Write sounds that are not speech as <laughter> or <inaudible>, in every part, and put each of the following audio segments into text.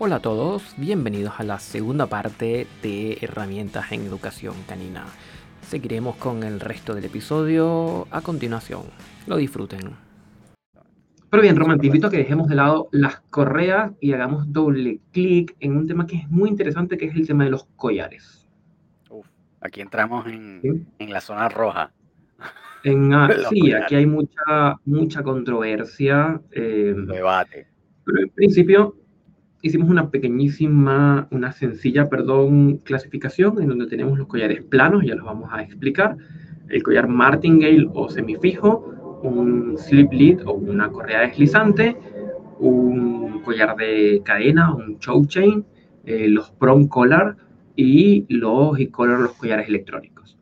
Hola a todos, bienvenidos a la segunda parte de herramientas en educación canina. Seguiremos con el resto del episodio a continuación. Lo disfruten. Pero bien, Román, te invito a que dejemos de lado las correas y hagamos doble clic en un tema que es muy interesante, que es el tema de los collares. Uf, aquí entramos en, en la zona roja. En, <laughs> ah, sí, aquí hay mucha, mucha controversia. Eh, Debate. Pero en principio hicimos una pequeñísima, una sencilla, perdón, clasificación en donde tenemos los collares planos, ya los vamos a explicar, el collar martingale o semifijo, un slip lead o una correa deslizante, un collar de cadena, un choke chain, eh, los prom collar y los e-collar, los collares electrónicos.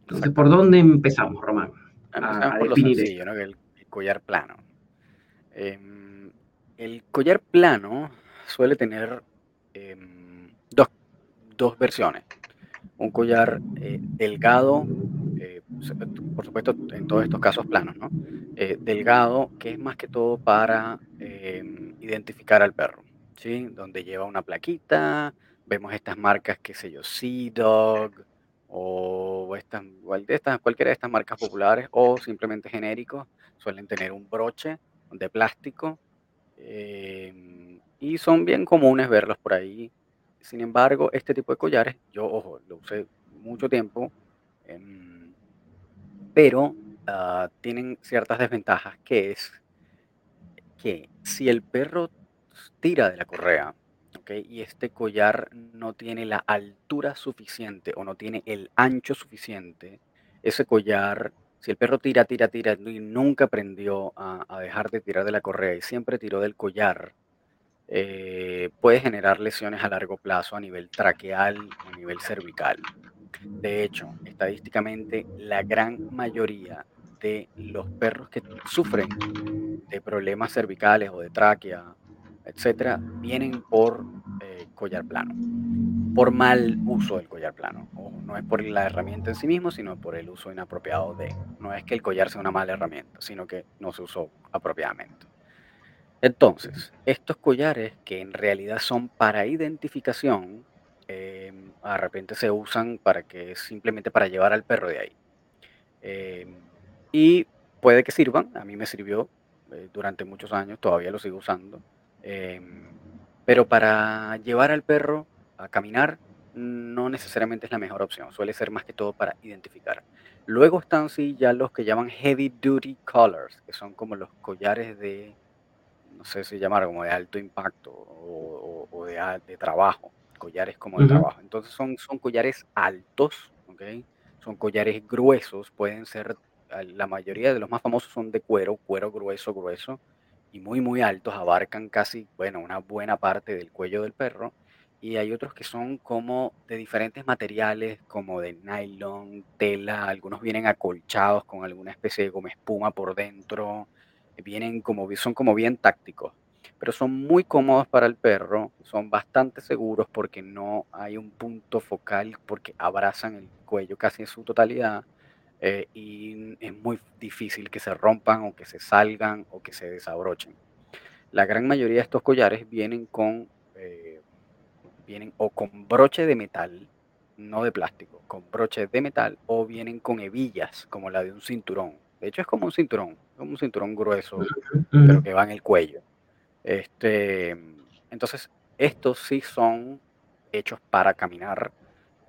Entonces, ¿por dónde empezamos, Román? a, definir el, collar plano. Em, el collar plano suele tener em, dos, versiones. Un collar eh, delgado, eh, por supuesto en todos estos casos planos, ¿no? Eh, delgado, que es más que todo para em, identificar al perro, ¿sí? Donde lleva una plaquita, vemos estas marcas, qué sé yo, Sea Dog, o estas, estas, cualquiera de estas marcas populares, o simplemente genéricos, suelen tener un broche de plástico. Em, y son bien comunes verlos por ahí. Sin embargo, este tipo de collares, yo, ojo, lo usé mucho tiempo, em, pero ah, tienen ciertas desventajas, que es que si el perro tira de la correa, y este collar no tiene la altura suficiente o no tiene el ancho suficiente, ese collar, si el perro tira, tira, tira y nunca aprendió a dejar de tirar de la correa y siempre tiró del collar, eh, puede generar lesiones a largo plazo a nivel traqueal o a nivel cervical. De hecho, estadísticamente, la gran mayoría de los perros que sufren de problemas cervicales o de tráquea, etcétera, vienen por eh, collar plano, por mal uso del collar plano. no es por la herramienta en sí mismo, sino por el uso inapropiado de. No es que el collar sea una mala herramienta, sino que no se usó apropiadamente. Entonces, estos collares que en realidad son para identificación, em, de repente se usan para que simplemente para llevar al perro de ahí. Em, y puede que sirvan, a mí me sirvió eh, durante muchos años, todavía lo sigo usando. Em, pero para llevar al perro a caminar no necesariamente es la mejor opción, suele ser más que todo para identificar. Luego están sí ya los que llaman heavy duty collars, que son como los collares de no sé si llamar como de alto impacto o, de, de, trabajo, collares como de trabajo. Entonces son, son collares altos, ¿ok? Son collares gruesos, pueden ser, la mayoría de los más famosos son de cuero, cuero grueso, grueso, y muy, muy altos, abarcan casi, bueno, una buena parte del cuello del perro. Y hay otros que son como de diferentes materiales, como de nylon, tela, algunos vienen acolchados con alguna especie de goma espuma por dentro, vienen como, son como bien tácticos, pero son muy cómodos para el perro, son bastante seguros porque no hay un punto focal, porque abrazan el cuello casi en su totalidad eh, y es muy difícil que se rompan o que se salgan o que se desabrochen. La gran mayoría de estos collares vienen con, eh, vienen o con broche de metal, no de plástico, con broche de metal o vienen con hebillas como la de un cinturón. De hecho es como un cinturón, un cinturón grueso, pero que va en el cuello. Este, entonces, estos sí son hechos para caminar,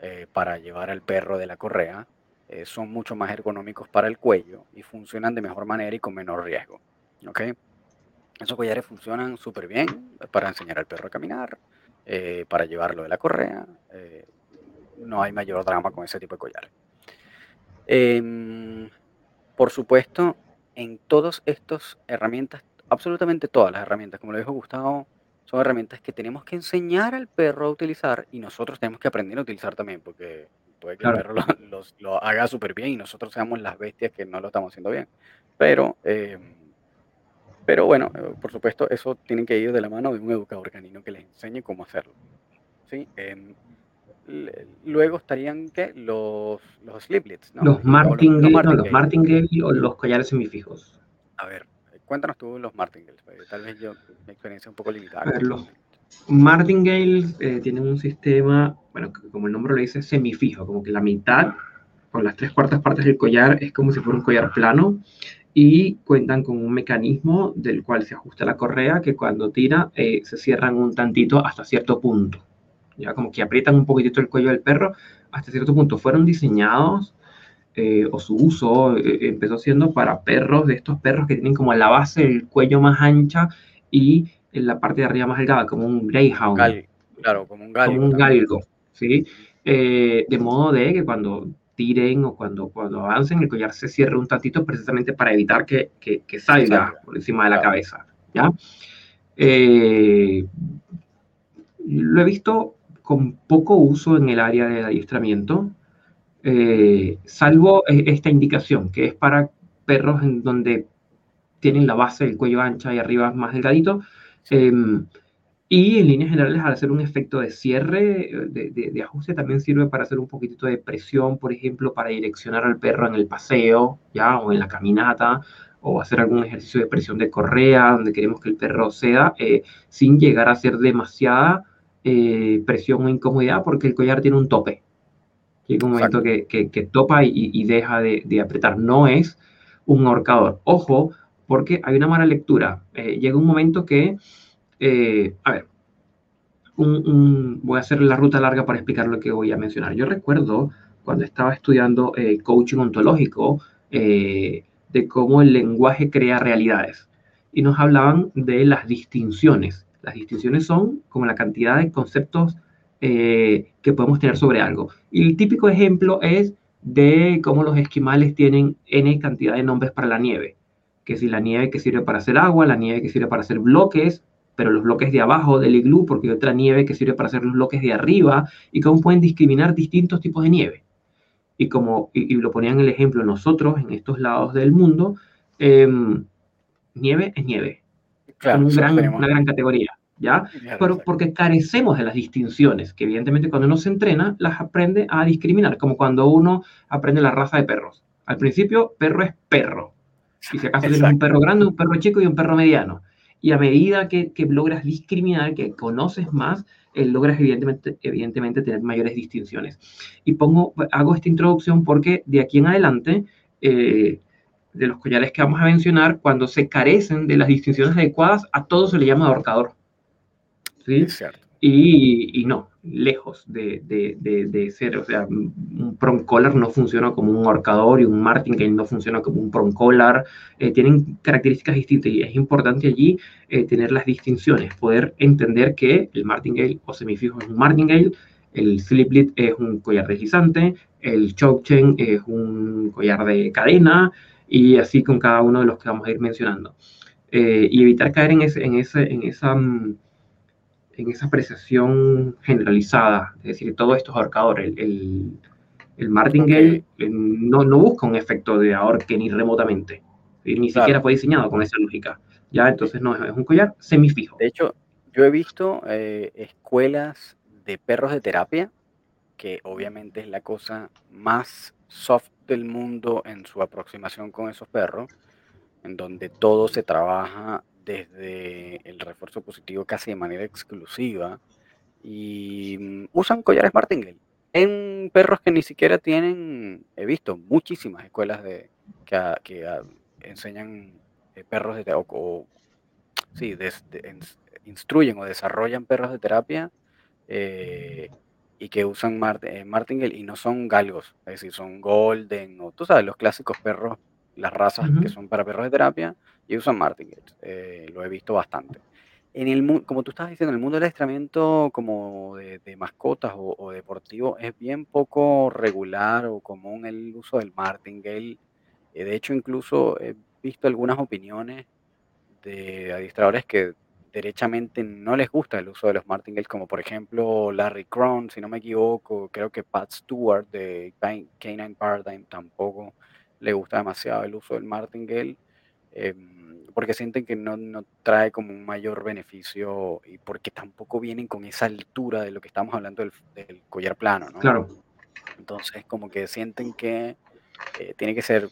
eh, para llevar al perro de la correa. Eh, son mucho más ergonómicos para el cuello y funcionan de mejor manera y con menor riesgo. ¿ok? Esos collares funcionan súper bien para enseñar al perro a caminar, eh, para llevarlo de la correa. no hay mayor drama con ese tipo de collares. Em, por supuesto, en todas estas herramientas, absolutamente todas las herramientas, como lo dijo Gustavo, son herramientas que tenemos que enseñar al perro a utilizar y nosotros tenemos que aprender a utilizar también, porque puede que el perro lo, haga súper bien y nosotros seamos las bestias que no lo estamos haciendo bien. Pero, em, pero bueno, eh, por supuesto, eso tiene que ir de la mano de un educador canino que les enseñe cómo hacerlo. ¿sí? Em, luego estarían ¿qué? los, los sliplets, ¿no? Los martingale, los, los, martingale o los collares semifijos. A ver, cuéntanos tú los martingales, tal vez yo, mi experiencia es un poco limitada. los, Martingale eh, tiene un sistema, bueno, como el nombre lo dice, semifijo, como que la mitad o las tres cuartas partes del collar es como si fuera un collar plano y cuentan con un mecanismo del cual se ajusta la correa que cuando tira eh, se cierran un tantito hasta cierto punto. Ya como que aprietan un poquitito el cuello del perro hasta cierto punto. Fueron diseñados eh, o su uso empezó siendo para perros, de estos perros que tienen como la base del cuello más ancha y en la parte de arriba más delgada, como un greyhound. claro, como un galgo. Como un galgo, ¿sí? Eh, de modo de que cuando tiren o cuando, cuando avancen, el collar se cierre un tantito precisamente para evitar que, que, que salga por encima de la cabeza, ¿ya? Eh, lo he visto con poco uso en el área de adiestramiento, eh, salvo esta indicación, que es para perros en donde tienen la base del cuello ancha y arriba más delgadito, Em, y en líneas generales, al hacer un efecto de cierre, de, de, ajuste, también sirve para hacer un poquitito de presión, por ejemplo, para direccionar al perro en el paseo, ¿ya? O en la caminata, o hacer algún ejercicio de presión de correa, donde queremos que el perro sea, eh, sin llegar a ser demasiada eh, presión o incomodidad, porque el collar tiene un tope. Llega un momento que, que, topa y, y deja de, de, apretar. No es un ahorcador. Ojo, porque hay una mala lectura. Eh, llega un momento que, eh, a ver, voy a hacer la ruta larga para explicar lo que voy a mencionar. Yo recuerdo cuando estaba estudiando eh, coaching ontológico de cómo el lenguaje crea realidades y nos hablaban de las distinciones. Las distinciones son como la cantidad de conceptos que podemos tener sobre algo. Y el típico ejemplo es de cómo los esquimales tienen n cantidad de nombres para la nieve que si la nieve que sirve para hacer agua, la nieve que sirve para hacer bloques, pero los bloques de abajo del iglú, porque hay otra nieve que sirve para hacer los bloques de arriba, y cómo pueden discriminar distintos tipos de nieve. Y como y, lo ponían el ejemplo nosotros en estos lados del mundo, em, nieve es nieve. Claro, un gran, una gran categoría. ¿Ya? Pero porque carecemos de las distinciones, que evidentemente cuando uno se entrena, las aprende a discriminar, como cuando uno aprende la raza de perros. Al principio, perro es perro, y si acaso tienes un perro grande, un perro chico y un perro mediano. Y a medida que, que logras discriminar, que conoces más, eh, logras evidentemente, evidentemente tener mayores distinciones. Y pongo, hago esta introducción porque de aquí en adelante, eh, de los collares que vamos a mencionar, cuando se carecen de las distinciones adecuadas, a todo se le llama ahorcador. ¿Sí? Y, y, no, lejos de, de, ser, o sea, un prong collar no funciona como un ahorcador y un martingale no funciona como un prong collar, eh, tienen características distintas y es importante allí eh, tener las distinciones, poder entender que el martingale o semifijo es un martingale, el sliplet es un collar deslizante, el choke chain es un collar de cadena y así con cada uno de los que vamos a ir mencionando. Eh, y evitar caer en, ese, en, ese, en esa... Mm, en esa apreciación generalizada, es decir, todo esto es ahorcador. El, el, martingale eh, no, no, busca un efecto de ahorque ni remotamente, ni siquiera fue diseñado con esa lógica. Ya, entonces no, es un collar semifijo. De hecho, yo he visto eh, escuelas de perros de terapia, que obviamente es la cosa más soft del mundo en su aproximación con esos perros, en donde todo se trabaja desde el refuerzo positivo casi de manera exclusiva y mm, usan collares martingale en perros que ni siquiera tienen, he visto muchísimas escuelas de, que, enseñan eh, perros de o, o sí, instruyen o desarrollan perros de terapia eh, y que usan eh, martingale y no son galgos, es decir, son golden o tú sabes, los clásicos perros las razas que son para perros de terapia y usan martingale. Eh, lo he visto bastante. En el, como tú estabas diciendo, en el mundo del adiestramiento como de, mascotas o, deportivo es bien poco regular o común el uso del martingale. Eh, de hecho, incluso he visto algunas opiniones de adiestradores que derechamente no les gusta el uso de los martingales, como por ejemplo Larry Cron, si no me equivoco, creo que Pat Stewart de Canine Paradigm tampoco le gusta demasiado el uso del martingale, em, porque sienten que no, no, trae como un mayor beneficio y porque tampoco vienen con esa altura de lo que estamos hablando del, collar plano, ¿no? Claro. Entonces, como que sienten que eh, tiene que ser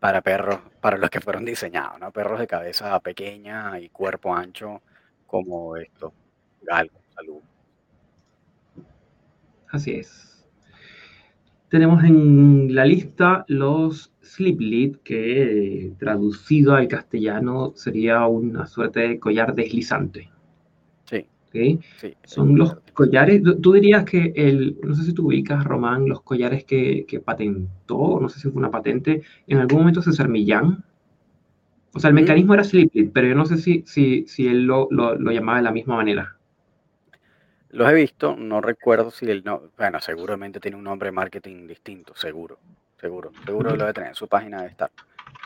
para perros, para los que fueron diseñados, ¿no? Perros de cabeza pequeña y cuerpo ancho como esto. algo, salud. Así es. Tenemos en la lista los slip lead, que traducido al castellano sería una suerte de collar deslizante. Sí. Son los collares, tú dirías que el, no sé si tú ubicas, Román, los collares que, patentó, no sé si fue una patente, en algún momento César Millán. O sea, el mecanismo era slip lead, pero yo no sé si, si, si él lo, lo llamaba de la misma manera. Los he visto, no recuerdo si el no, bueno, seguramente tiene un nombre de marketing distinto, seguro, seguro, seguro lo debe tener, su página de estar.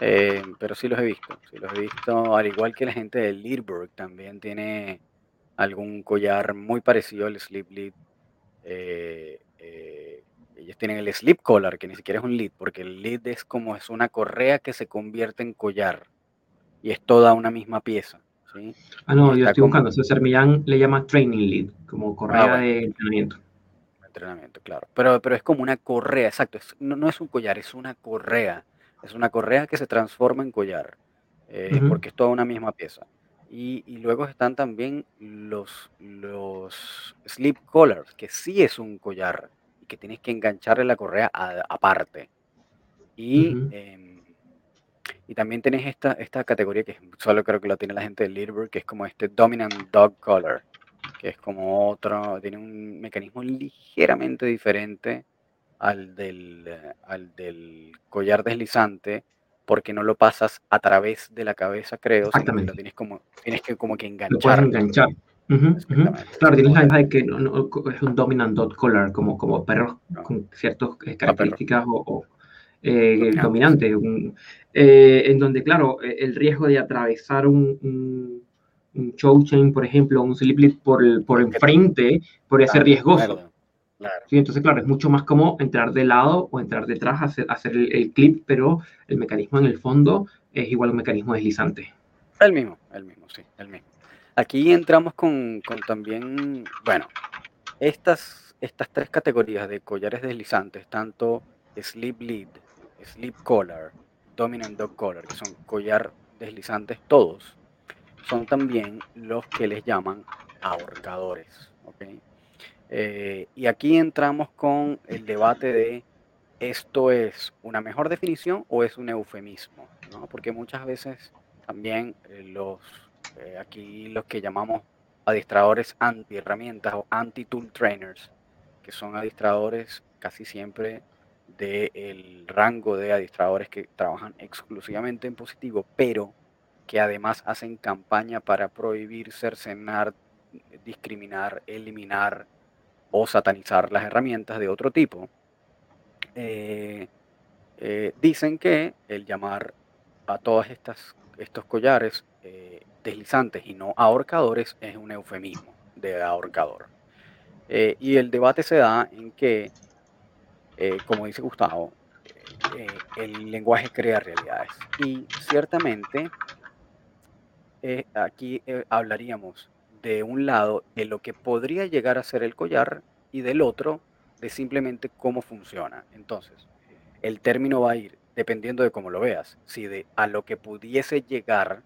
Eh, pero sí los he visto, sí los he visto, al igual que la gente de Leadberg también tiene algún collar muy parecido al Sleep Lead. Eh, eh, ellos tienen el Sleep Collar, que ni siquiera es un lead, porque el lead es como es una correa que se convierte en collar y es toda una misma pieza. Ah, no, yo estoy buscando. César Millán le llama Training Lead, como correa ah, de entrenamiento. Entrenamiento, claro. Pero, pero es como una correa, exacto. no, es un collar, es una correa. Es una correa que se transforma en collar, eh, porque es toda una misma pieza. Y, luego están también los, los slip collars, que sí es un collar y que tienes que engancharle la correa aparte. Y y también tenés esta, esta categoría que solo creo que lo tiene la gente de Leaderboard, que es como este Dominant Dog Collar, que es como otro, tiene un mecanismo ligeramente diferente al del, al del collar deslizante, porque no lo pasas a través de la cabeza, creo, sino que lo tienes como, tienes que como que enganchar. enganchar. Claro, tienes la idea de que no, es un dominant dog collar, como, como perros con ciertas ah, características o, eh, dominante, eh, en donde, claro, el riesgo de atravesar un, un, show chain, por ejemplo, un slip por, el, por enfrente, podría ser riesgoso. entonces, claro, es mucho más como entrar de lado o entrar detrás, hacer, hacer el, clip, pero el mecanismo en el fondo es igual a un mecanismo deslizante. El mismo, el mismo, sí, el mismo. Aquí entramos con, con también, bueno, estas, estas tres categorías de collares deslizantes, tanto Sleep Lead Sleep Collar, Dominant Dog Collar, que son collar deslizantes todos, son también los que les llaman ahorcadores. Eh, y aquí entramos con el debate de esto es una mejor definición o es un eufemismo, porque muchas veces también eh, los eh, aquí los que llamamos adiestradores anti herramientas o anti tool trainers, que son adiestradores casi siempre del rango de adiestradores que trabajan exclusivamente en positivo, pero que además hacen campaña para prohibir, cercenar, discriminar, eliminar o satanizar las herramientas de otro tipo, eh, eh, dicen que el llamar a todos estos collares eh, deslizantes y no ahorcadores es un eufemismo de ahorcador. y el debate se da en que como dice Gustavo, el lenguaje crea realidades. Y ciertamente, eh, aquí hablaríamos de un lado de lo que podría llegar a ser el collar y del otro de simplemente cómo funciona. Entonces, el término va a ir dependiendo de cómo lo veas, si de a lo que pudiese llegar,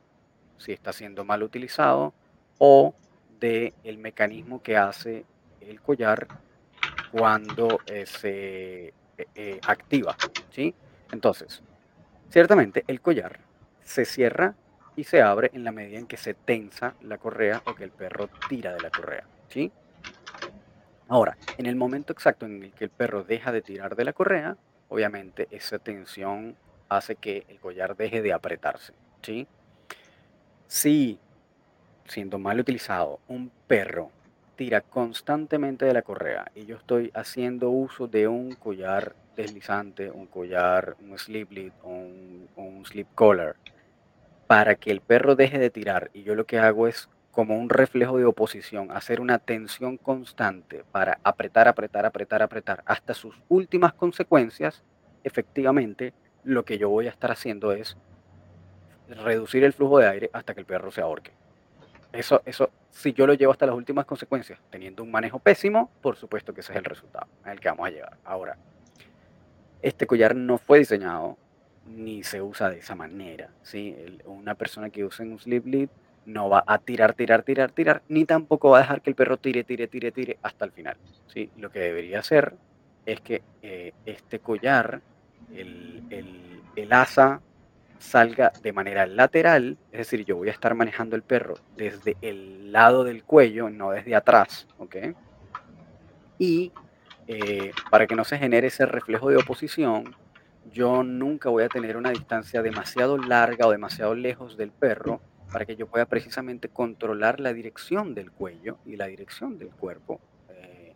si está siendo mal utilizado, o de el mecanismo que hace el collar cuando eh, se eh, eh, activa. ¿sí? Entonces, ciertamente el collar se cierra y se abre en la medida en que se tensa la correa o que el perro tira de la correa. ¿sí? Ahora, en el momento exacto en el que el perro deja de tirar de la correa, obviamente esa tensión hace que el collar deje de apretarse. ¿sí? Si, siendo mal utilizado, un perro tira constantemente de la correa y yo estoy haciendo uso de un collar deslizante, un collar, un sleep lead un, un sleep collar para que el perro deje de tirar y yo lo que hago es como un reflejo de oposición, hacer una tensión constante para apretar, apretar, apretar, apretar hasta sus últimas consecuencias, efectivamente lo que yo voy a estar haciendo es reducir el flujo de aire hasta que el perro se ahorque. Eso, eso, si yo lo llevo hasta las últimas consecuencias, teniendo un manejo pésimo, por supuesto que ese es el resultado al que vamos a llegar. Ahora, este collar no fue diseñado ni se usa de esa manera. ¿sí? una persona que usa un sleep lead no va a tirar, tirar, tirar, tirar, ni tampoco va a dejar que el perro tire, tire, tire, tire hasta el final. ¿sí? Lo que debería hacer es que eh, este collar, el, el, asa salga de manera lateral, es decir, yo voy a estar manejando el perro desde el lado del cuello, no desde atrás, ¿ok? Y eh, para que no se genere ese reflejo de oposición, yo nunca voy a tener una distancia demasiado larga o demasiado lejos del perro para que yo pueda precisamente controlar la dirección del cuello y la dirección del cuerpo. Eh,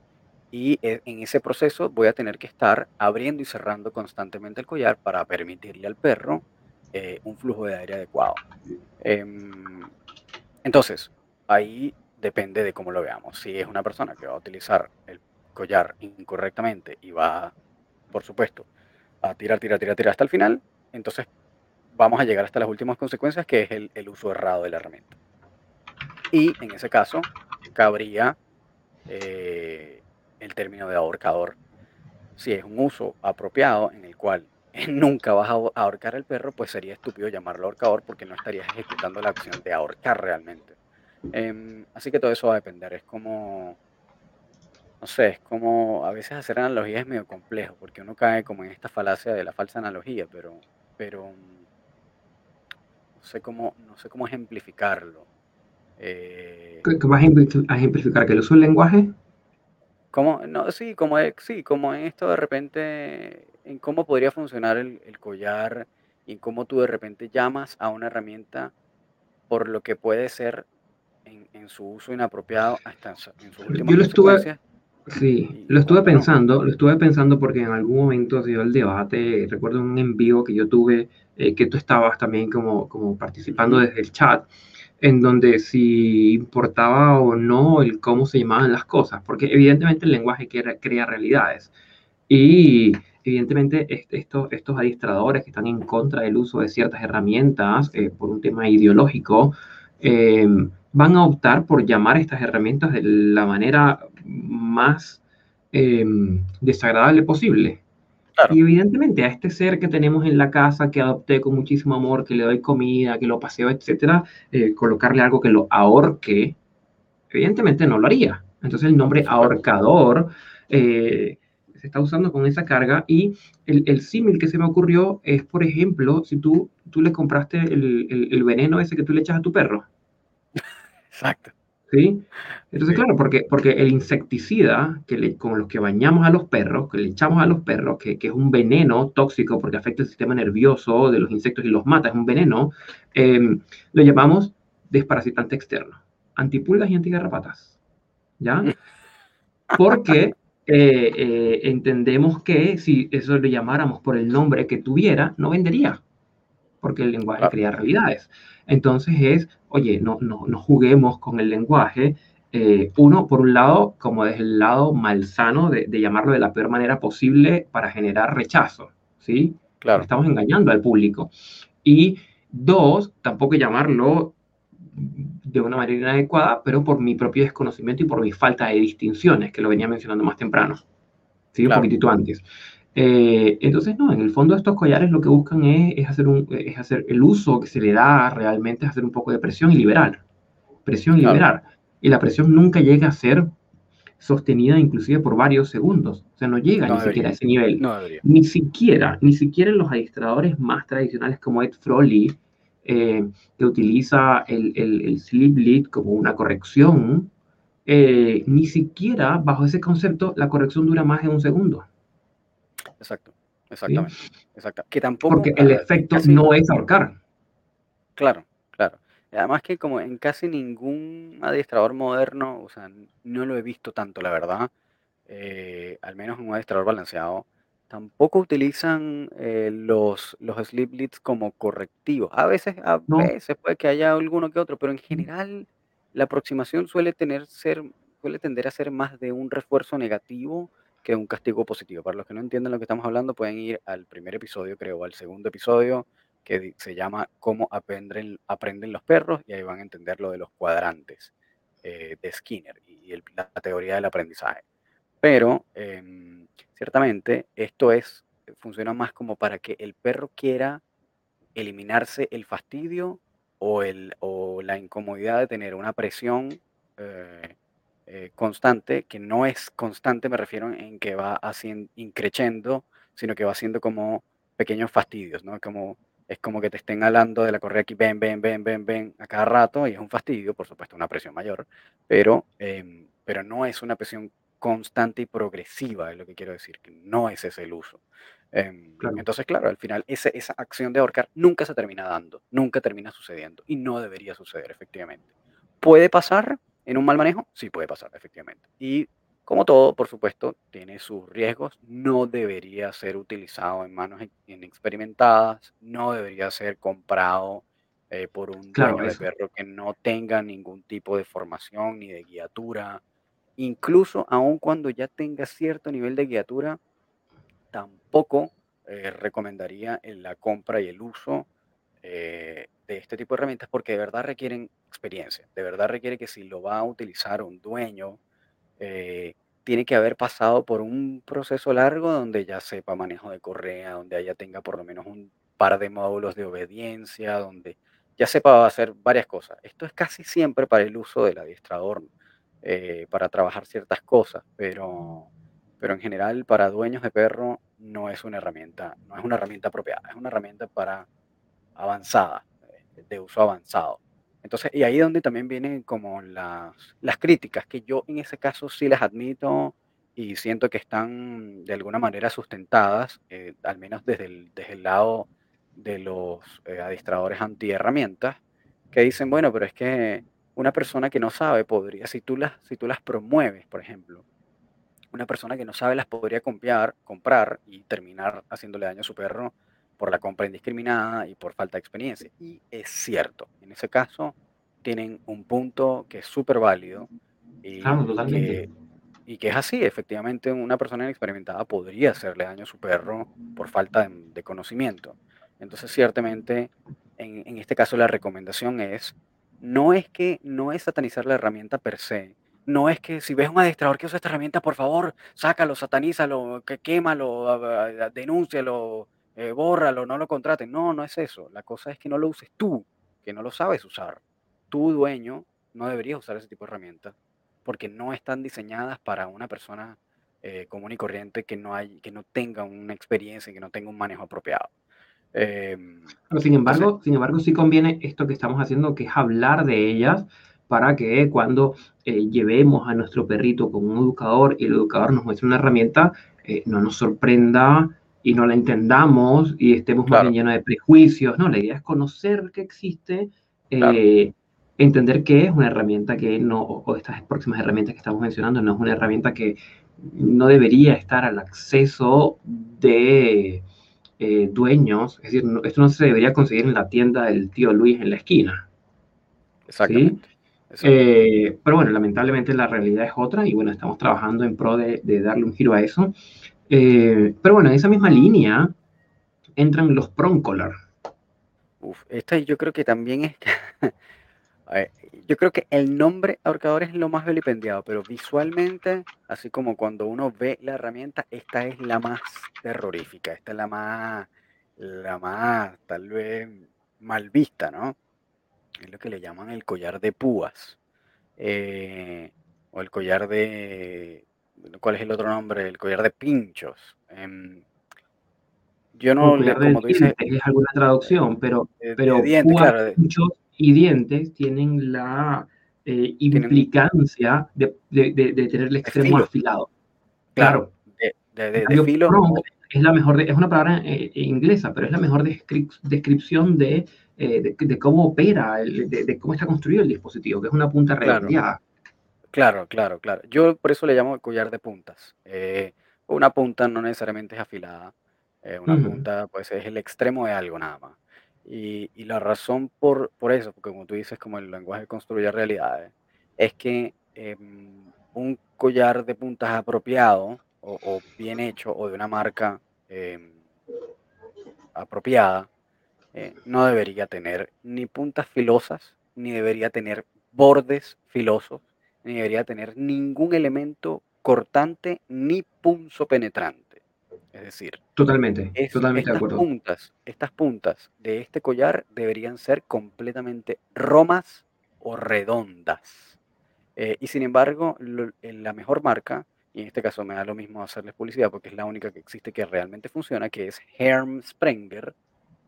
y e, en ese proceso voy a tener que estar abriendo y cerrando constantemente el collar para permitirle al perro eh, un flujo de aire adecuado. Em, entonces, ahí depende de cómo lo veamos. Si es una persona que va a utilizar el collar incorrectamente y va, por supuesto, a tirar, tirar, tirar, tirar hasta el final, entonces vamos a llegar hasta las últimas consecuencias, que es el, uso errado de la herramienta. Y en ese caso, cabría eh, el término de ahorcador. Si es un uso apropiado en el cual <laughs> nunca vas a ahorcar al perro, pues sería estúpido llamarlo ahorcador porque no estarías ejecutando la acción de ahorcar realmente. Em, así que todo eso va a depender. Es como no sé, es como a veces hacer analogías es medio complejo, porque uno cae como en esta falacia de la falsa analogía, pero, pero no sé cómo, no sé cómo ejemplificarlo. Eh, ¿Qué vas a ejemplificar? ¿Que el uso del lenguaje? como, no, sí, como, sí, como en esto de repente, en cómo podría funcionar el, collar y en cómo tú de repente llamas a una herramienta por lo que puede ser en, su uso inapropiado hasta en su última Yo lo estuve, Sí, lo estuve pensando, lo estuve pensando porque en algún momento se dio el debate, recuerdo un envío que yo tuve, eh, que tú estabas también como, como participando desde el chat, en donde si importaba o no el cómo se llamaban las cosas, porque evidentemente el lenguaje crea, realidades. Y evidentemente estos, estos adiestradores que están en contra del uso de ciertas herramientas eh, por un tema ideológico, eh, van a optar por llamar estas herramientas de la manera más em, desagradable posible. Y evidentemente a este ser que tenemos en la casa, que adopté con muchísimo amor, que le doy comida, que lo paseo, etcétera, eh, colocarle algo que lo ahorque, evidentemente no lo haría. Entonces el nombre ahorcador eh, se está usando con esa carga y el, el símil que se me ocurrió es, por ejemplo, si tú, tú le compraste el, el, el veneno ese que tú le echas a tu perro. <laughs> Exacto. ¿Sí? Entonces, claro, porque, porque el insecticida que le, con los que bañamos a los perros, que le echamos a los perros, que, que, es un veneno tóxico porque afecta el sistema nervioso de los insectos y los mata, es un veneno, em, lo llamamos desparasitante externo, antipulgas y antigarrapatas. ¿Ya? Porque <laughs> eh, eh, entendemos que si eso lo llamáramos por el nombre que tuviera, no vendería, porque el lenguaje crea realidades. Entonces es, oye, no, no, no juguemos con el lenguaje. Eh, uno, por un lado, como desde el lado malsano de, de, llamarlo de la peor manera posible para generar rechazo, ¿sí? Claro. Estamos engañando al público. Y dos, tampoco llamarlo de una manera inadecuada, pero por mi propio desconocimiento y por mi falta de distinciones, que lo venía mencionando más temprano, ¿sí? Un poquitito antes. Eh, entonces, no, en el fondo estos collares lo que buscan es, hacer un, es hacer el uso que se le da realmente es hacer un poco de presión y liberar. Presión y liberar. Y la presión nunca llega a ser sostenida inclusive por varios segundos. O sea, no llega ni siquiera a ese nivel. ni siquiera, ni siquiera en los administradores más tradicionales como Ed Froley, eh, que utiliza el, el, el, sleep lead como una corrección, eh, ni siquiera bajo ese concepto la corrección dura más de un segundo. Exacto, exactamente. Que tampoco, Porque el efecto no es ahorcar. Claro, claro. Además que como en casi ningún adiestrador moderno, o sea, no lo he visto tanto, la verdad, eh, al menos en un adiestrador balanceado, tampoco utilizan eh, los, los sleep leads como correctivos. A veces, a veces puede que haya alguno que otro, pero en general la aproximación suele tener ser, suele tender a ser más de un refuerzo negativo que un castigo positivo. Para los que no entienden lo que estamos hablando, pueden ir al primer episodio, creo, al segundo episodio, que se llama Cómo aprenden, aprenden los perros, y ahí van a entender lo de los cuadrantes eh, de Skinner y la teoría del aprendizaje. Pero, em, ciertamente, esto es, funciona más como para que el perro quiera eliminarse el fastidio o, el, o la incomodidad de tener una presión eh, eh, constante, que no es constante, me refiero en que va haciendo, increciendo, sino que va haciendo como pequeños fastidios, ¿no? Como, es como que te estén hablando de la correa aquí, ven, ven, ven, ven, ven, a cada rato, y es un fastidio, por supuesto, una presión mayor, pero, em, pero no es una presión constante y progresiva, es lo que quiero decir, que no es ese el uso. Em, entonces, claro, al final esa acción de ahorcar nunca se termina dando, nunca termina sucediendo y no debería suceder efectivamente. ¿Puede pasar en un mal manejo? Sí, puede pasar efectivamente. Y como todo, por supuesto, tiene sus riesgos, no debería ser utilizado en manos inexperimentadas, no debería ser comprado eh, por un dueño de perro que no tenga ningún tipo de formación ni de guiatura. Incluso aun cuando ya tenga cierto nivel de guiatura, tampoco eh, recomendaría la compra y el uso eh, de este tipo de herramientas porque de verdad requieren experiencia, de verdad requiere que si lo va a utilizar un dueño, eh, tiene que haber pasado por un proceso largo donde ya sepa manejo de correa, donde ya tenga por lo menos un par de módulos de obediencia, donde ya sepa hacer varias cosas. Esto es casi siempre para el uso del adiestrador, para trabajar ciertas cosas, pero pero en general para dueños de perro no es una herramienta, no es una herramienta apropiada, es una herramienta para avanzada, eh, de uso avanzado. Entonces, y ahí es donde también vienen como las, las críticas, que yo en ese caso sí las admito y siento que están de alguna manera sustentadas, eh, al menos desde el, desde el lado de los eh, adiestradores anti-herramientas, que dicen, bueno, pero es que una persona que no sabe podría, si tú las, si tú las promueves, por ejemplo, una persona que no sabe las podría comprar, comprar y terminar haciéndole daño a su perro por la compra indiscriminada y por falta de experiencia. Y es cierto, en ese caso tienen un punto que es súper válido y, que, y que es así, efectivamente una persona inexperimentada podría hacerle daño a su perro por falta de, conocimiento. Entonces, ciertamente, en, en este caso la recomendación es, no es que no es satanizar la herramienta per se, no es que si ves un adiestrador que usa esta herramienta, por favor, sácalo, satanízalo, que quémalo, denúncialo, eh, bórralo, no lo contraten. No, no es eso. La cosa es que no lo uses tú, que no lo sabes usar. Tu dueño no deberías usar ese tipo de herramientas porque no están diseñadas para una persona eh, común y corriente que no, hay, que no tenga una experiencia, que no tenga un manejo apropiado. Em, Pero sin embargo, sin embargo, sí conviene esto que estamos haciendo, que es hablar de ellas para que cuando eh, llevemos a nuestro perrito con un educador y el educador nos muestre una herramienta, eh, no nos sorprenda y no la entendamos y estemos más bien llenos de prejuicios. No, la idea es conocer que existe, eh, entender que es una herramienta que no, o estas próximas herramientas que estamos mencionando, no es una herramienta que no debería estar al acceso de dueños. Es decir, esto no se debería conseguir en la tienda del tío Luis en la esquina. Exactamente. Eh, pero bueno, lamentablemente la realidad es otra y bueno, estamos trabajando en pro de, darle un giro a eso. Eh, pero bueno, en esa misma línea entran los Proncolor. Uf, esta yo creo que también es... <laughs> yo creo que el nombre ahorcador es lo más vilipendiado, pero visualmente, así como cuando uno ve la herramienta, esta es la más terrorífica, esta es la más, la más tal vez mal vista, ¿no? es lo que le llaman el collar de púas, eh, o el collar de, ¿cuál es el otro nombre? El collar de pinchos. Em, yo no, le, como tú dices, es alguna traducción, pero, pero púas, pinchos y dientes tienen la eh, implicancia de, tener el extremo afilado. Claro. De, filo. es la mejor, es una palabra eh, inglesa, pero es la mejor descripción de eh, de, cómo opera, de, cómo está construido el dispositivo, que es una punta redondeada. Claro, claro, claro. Yo por eso le llamo collar de puntas. Eh, una punta no necesariamente es afilada. Eh, una punta pues es el extremo de algo nada más. Y, y, la razón por, por eso, porque como tú dices, como el lenguaje construye realidades, es que em, un collar de puntas apropiado o, o, bien hecho o de una marca em, apropiada eh, no debería tener ni puntas filosas, ni debería tener bordes filosos, ni debería tener ningún elemento cortante ni punzo penetrante. Es Es decir, totalmente, totalmente de acuerdo. Puntas, estas puntas de este collar deberían ser completamente romas o redondas. Eh, y sin embargo, en la mejor marca, y en este caso me da lo mismo hacerles publicidad porque es la única que existe que realmente funciona, que es Herm Sprenger,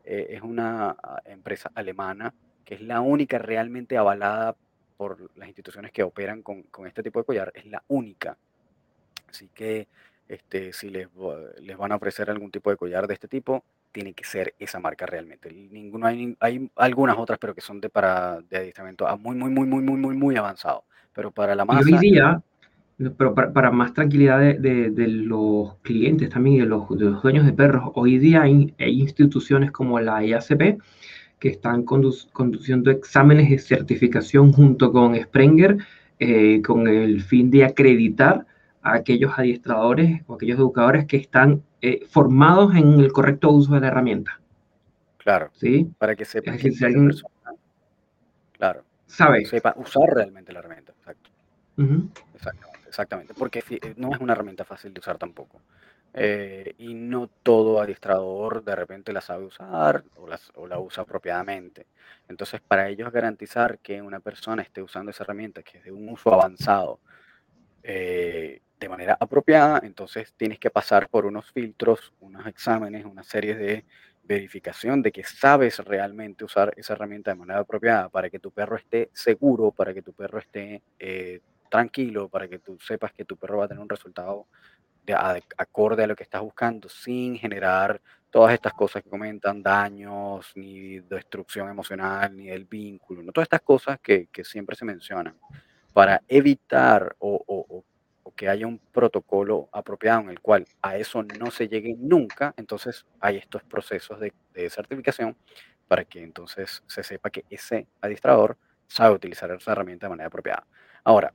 eh, es una ah, empresa alemana que es la única realmente avalada por las instituciones que operan con, con este tipo de collar, es la única. Así que este, si les, les van a ofrecer algún tipo de collar de este tipo, tiene que ser esa marca realmente. Ninguno hay, hay algunas otras, pero que son de para de adiestramiento muy, muy, muy, muy, muy, muy, muy avanzado. Pero para la masa. Y hoy día, pero para, más tranquilidad de, de, los clientes también y de los, de los, dueños de perros, hoy día hay, instituciones como la IACP que están conduciendo exámenes de certificación junto con Sprenger eh, con el fin de acreditar a aquellos adiestradores o aquellos educadores que están eh, formados en el correcto uso de la herramienta. Claro. ¿Sí? Para que sepa que si alguien, claro, sabe. sepa usar realmente la herramienta. Exacto. Exactamente, exactamente. Porque eh, no es una herramienta fácil de usar tampoco. Eh, y no todo adiestrador de repente la sabe usar o, o, la usa apropiadamente. Entonces, para ellos garantizar que una persona esté usando esa herramienta, que es de un uso avanzado, eh, de manera apropiada, entonces tienes que pasar por unos filtros, unos exámenes, una serie de verificación de que sabes realmente usar esa herramienta de manera apropiada para que tu perro esté seguro, para que tu perro esté eh, tranquilo, para que tú sepas que tu perro va a tener un resultado de, acorde a lo que estás buscando, sin generar todas estas cosas que comentan, daños, ni destrucción emocional, ni del vínculo, ¿no? todas estas cosas que, que siempre se mencionan, para evitar o, o, que haya un protocolo apropiado en el cual a eso no se llegue nunca, entonces hay estos procesos de, certificación para que entonces se sepa que ese adiestrador sabe utilizar esa herramienta de manera apropiada. Ahora,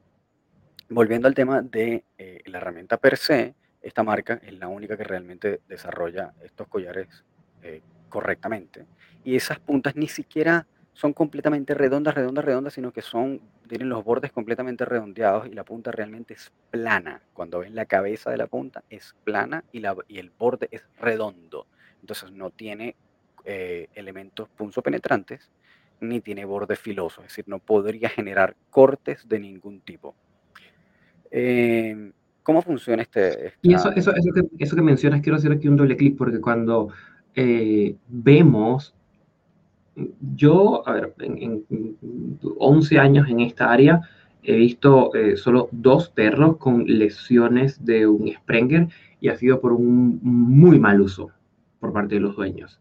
volviendo al tema de eh, la herramienta per se, esta marca es la única que realmente desarrolla estos collares eh, correctamente. Y esas puntas ni siquiera son completamente redondas, redondas, redondas, sino que son, tienen los bordes completamente redondeados y la punta realmente es plana. Cuando ves la cabeza de la punta es plana y, la, y el borde es redondo. Entonces no tiene eh, elementos punzopenetrantes ni tiene borde filoso, es decir, no podría generar cortes de ningún tipo. Em, ¿Cómo funciona este? Y eso, eso, eso, que, eso que mencionas, quiero hacer aquí un doble clic porque cuando eh, vemos yo, a ver, en, 11 años en esta área, he visto eh, solo dos perros con lesiones de un Sprenger y ha sido por un muy mal uso por parte de los dueños.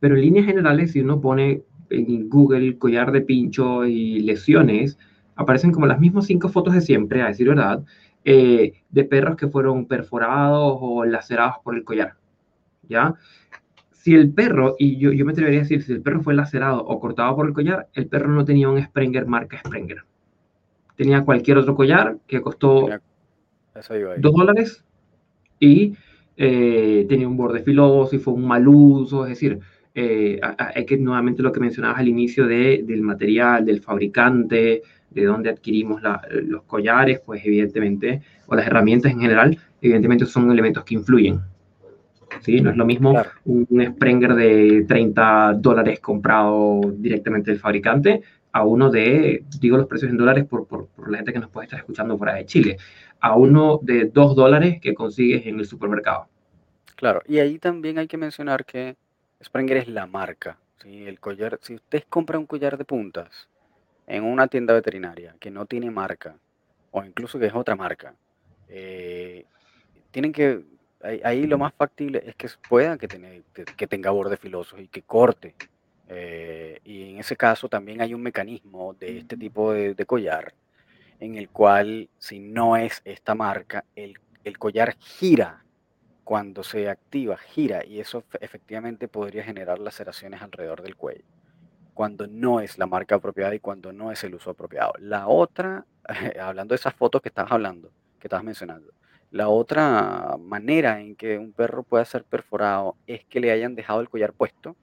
Pero en líneas generales, si uno pone en Google collar de pincho y lesiones, aparecen como las mismas cinco fotos de siempre, a decir verdad, eh, de perros que fueron perforados o lacerados por el collar. ¿Ya? si el perro, y yo, yo me atrevería a decir, si el perro fue lacerado o cortado por el collar, el perro no tenía un Sprenger marca Sprenger. Tenía cualquier otro collar que costó dos dólares y eh, tenía un borde filoso y fue un mal uso, es decir, eh, hay que nuevamente lo que mencionabas al inicio de, del material, del fabricante, de dónde adquirimos los collares, pues evidentemente, o las herramientas en general, evidentemente son elementos que influyen. ¿sí? No es lo mismo un Sprenger de 30 dólares comprado directamente del fabricante a uno de, digo los precios en dólares por, por, la gente que nos puede estar escuchando fuera de Chile, a uno de 2 dólares que consigues en el supermercado. Claro, y ahí también hay que mencionar que Sprenger es la marca. ¿sí? El collar, si usted compra un collar de puntas en una tienda veterinaria que no tiene marca, o incluso que es otra marca, eh, tienen que ahí, lo más factible es que pueda que, que tenga borde filoso y que corte. Eh, y en ese caso también hay un mecanismo de este tipo de, collar en el cual si no es esta marca, el, el, collar gira cuando se activa, gira y eso efectivamente podría generar laceraciones alrededor del cuello cuando no es la marca apropiada y cuando no es el uso apropiado. La otra, <laughs> hablando de esas fotos que estabas hablando, que estabas mencionando, la otra manera en que un perro pueda ser perforado es que le hayan dejado el collar puesto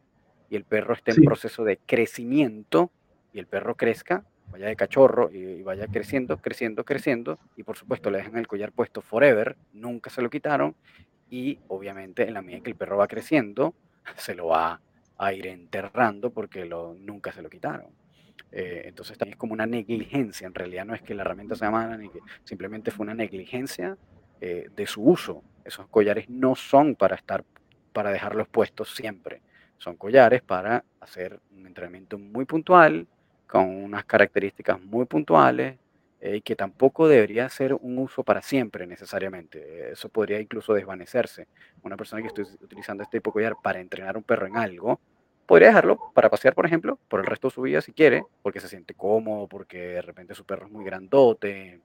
y el perro esté en proceso de crecimiento y el perro crezca, vaya de cachorro y, vaya creciendo, creciendo, creciendo y por supuesto le dejan el collar puesto forever, nunca se lo quitaron y obviamente en la medida que el perro va creciendo, <laughs> se lo va a ir enterrando porque lo, nunca se lo quitaron. Eh, entonces también es como una negligencia, en realidad no es que la herramienta sea mala, ni que simplemente fue una negligencia eh, de su uso. Esos collares no son para estar, para dejarlos puestos siempre. Son collares para hacer un entrenamiento muy puntual, con unas características muy puntuales, eh, y que tampoco debería ser un uso para siempre necesariamente. Eso podría incluso desvanecerse. Una persona que esté utilizando este tipo de collar para entrenar un perro en algo, podría dejarlo para pasear, por ejemplo, por el resto de su vida si quiere, porque se siente cómodo, porque de repente su perro es muy grandote.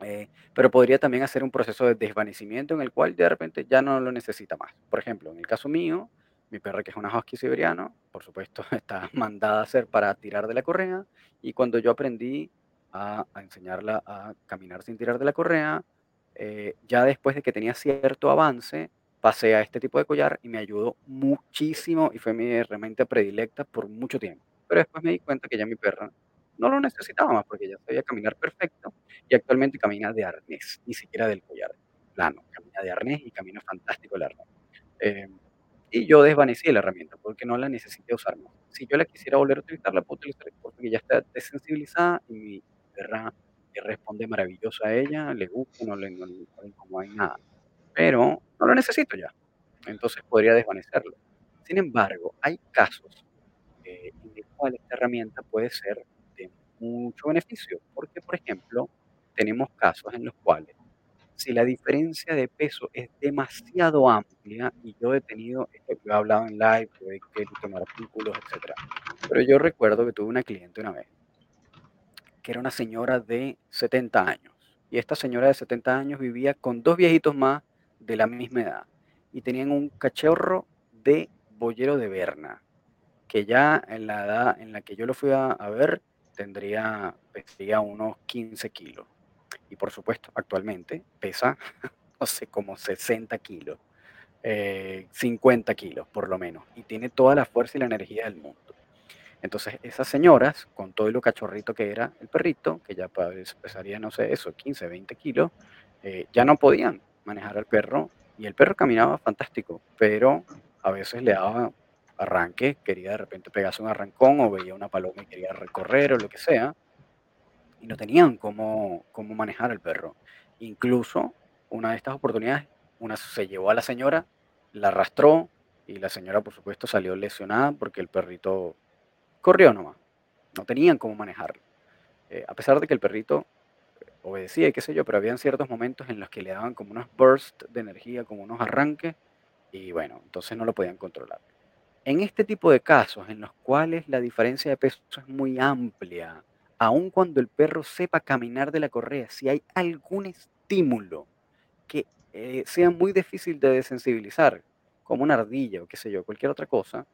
Eh, pero podría también hacer un proceso de desvanecimiento en el cual de repente ya no lo necesita más. Por ejemplo, en el caso mío, mi perra que es una husky siberiano, por supuesto, <laughs> está mandada a hacer para tirar de la correa. Y cuando yo aprendí a, enseñarla a caminar sin tirar de la correa. Eh, ya después de que tenía cierto avance, pasé a este tipo de collar y me ayudó muchísimo y fue mi herramienta predilecta por mucho tiempo. Pero después me di cuenta que ya mi perra no lo necesitaba más porque ya sabía caminar perfecto y actualmente camina de arnés, ni siquiera del collar plano, camina de arnés y camina fantástico el arnés. Eh, y yo desvanecí la herramienta porque no la necesité usar más. Si yo la quisiera volver a utilizar, la puedo utilizar porque ya está desensibilizada y mi le responde maravilloso a ella, le gusta, no le, no, hay nada. Pero no lo necesito ya. Entonces podría desvanecerlo. Sin embargo, hay casos eh, en los cuales esta herramienta puede ser de mucho beneficio. Porque, por ejemplo, tenemos casos en los cuales si la diferencia de peso es demasiado amplia, y yo he tenido, yo he hablado en live, he querido tomar artículos, etc. Pero yo recuerdo que tuve una cliente una vez que era una señora de 70 años. Y esta señora de 70 años vivía con dos viejitos más de la misma edad. Y tenían un cachorro de bollero de Berna, que ya en la edad en la que yo lo fui a, ver, tendría, pesaría unos 15 kilos. Y por supuesto, actualmente pesa, <laughs> no sé, como 60 kilos, 50 eh, kilos por lo menos. Y tiene toda la fuerza y la energía del mundo. Entonces, esas señoras, con todo lo cachorrito que era el perrito, que ya pesaría, no sé, eso, 15, 20 kilos, eh, ya no podían manejar al perro y el perro caminaba fantástico, pero a veces le daba arranque, quería de repente pegarse un arrancón o veía una paloma y quería recorrer o lo que sea, y no tenían cómo, cómo manejar al perro. Incluso una de estas oportunidades, una se llevó a la señora, la arrastró y la señora por supuesto salió lesionada porque el perrito corrió nomás. No tenían cómo manejarlo. Eh, a pesar de que el perrito obedecía y qué sé yo, pero habían ciertos momentos en los que le daban como unos bursts de energía, como unos arranques, y bueno, entonces no lo podían controlar. En este tipo de casos, en los cuales la diferencia de peso es muy amplia, aun cuando el perro sepa caminar de la correa, si hay algún estímulo que eh, sea muy difícil de desensibilizar, como una ardilla o qué sé yo, cualquier otra cosa,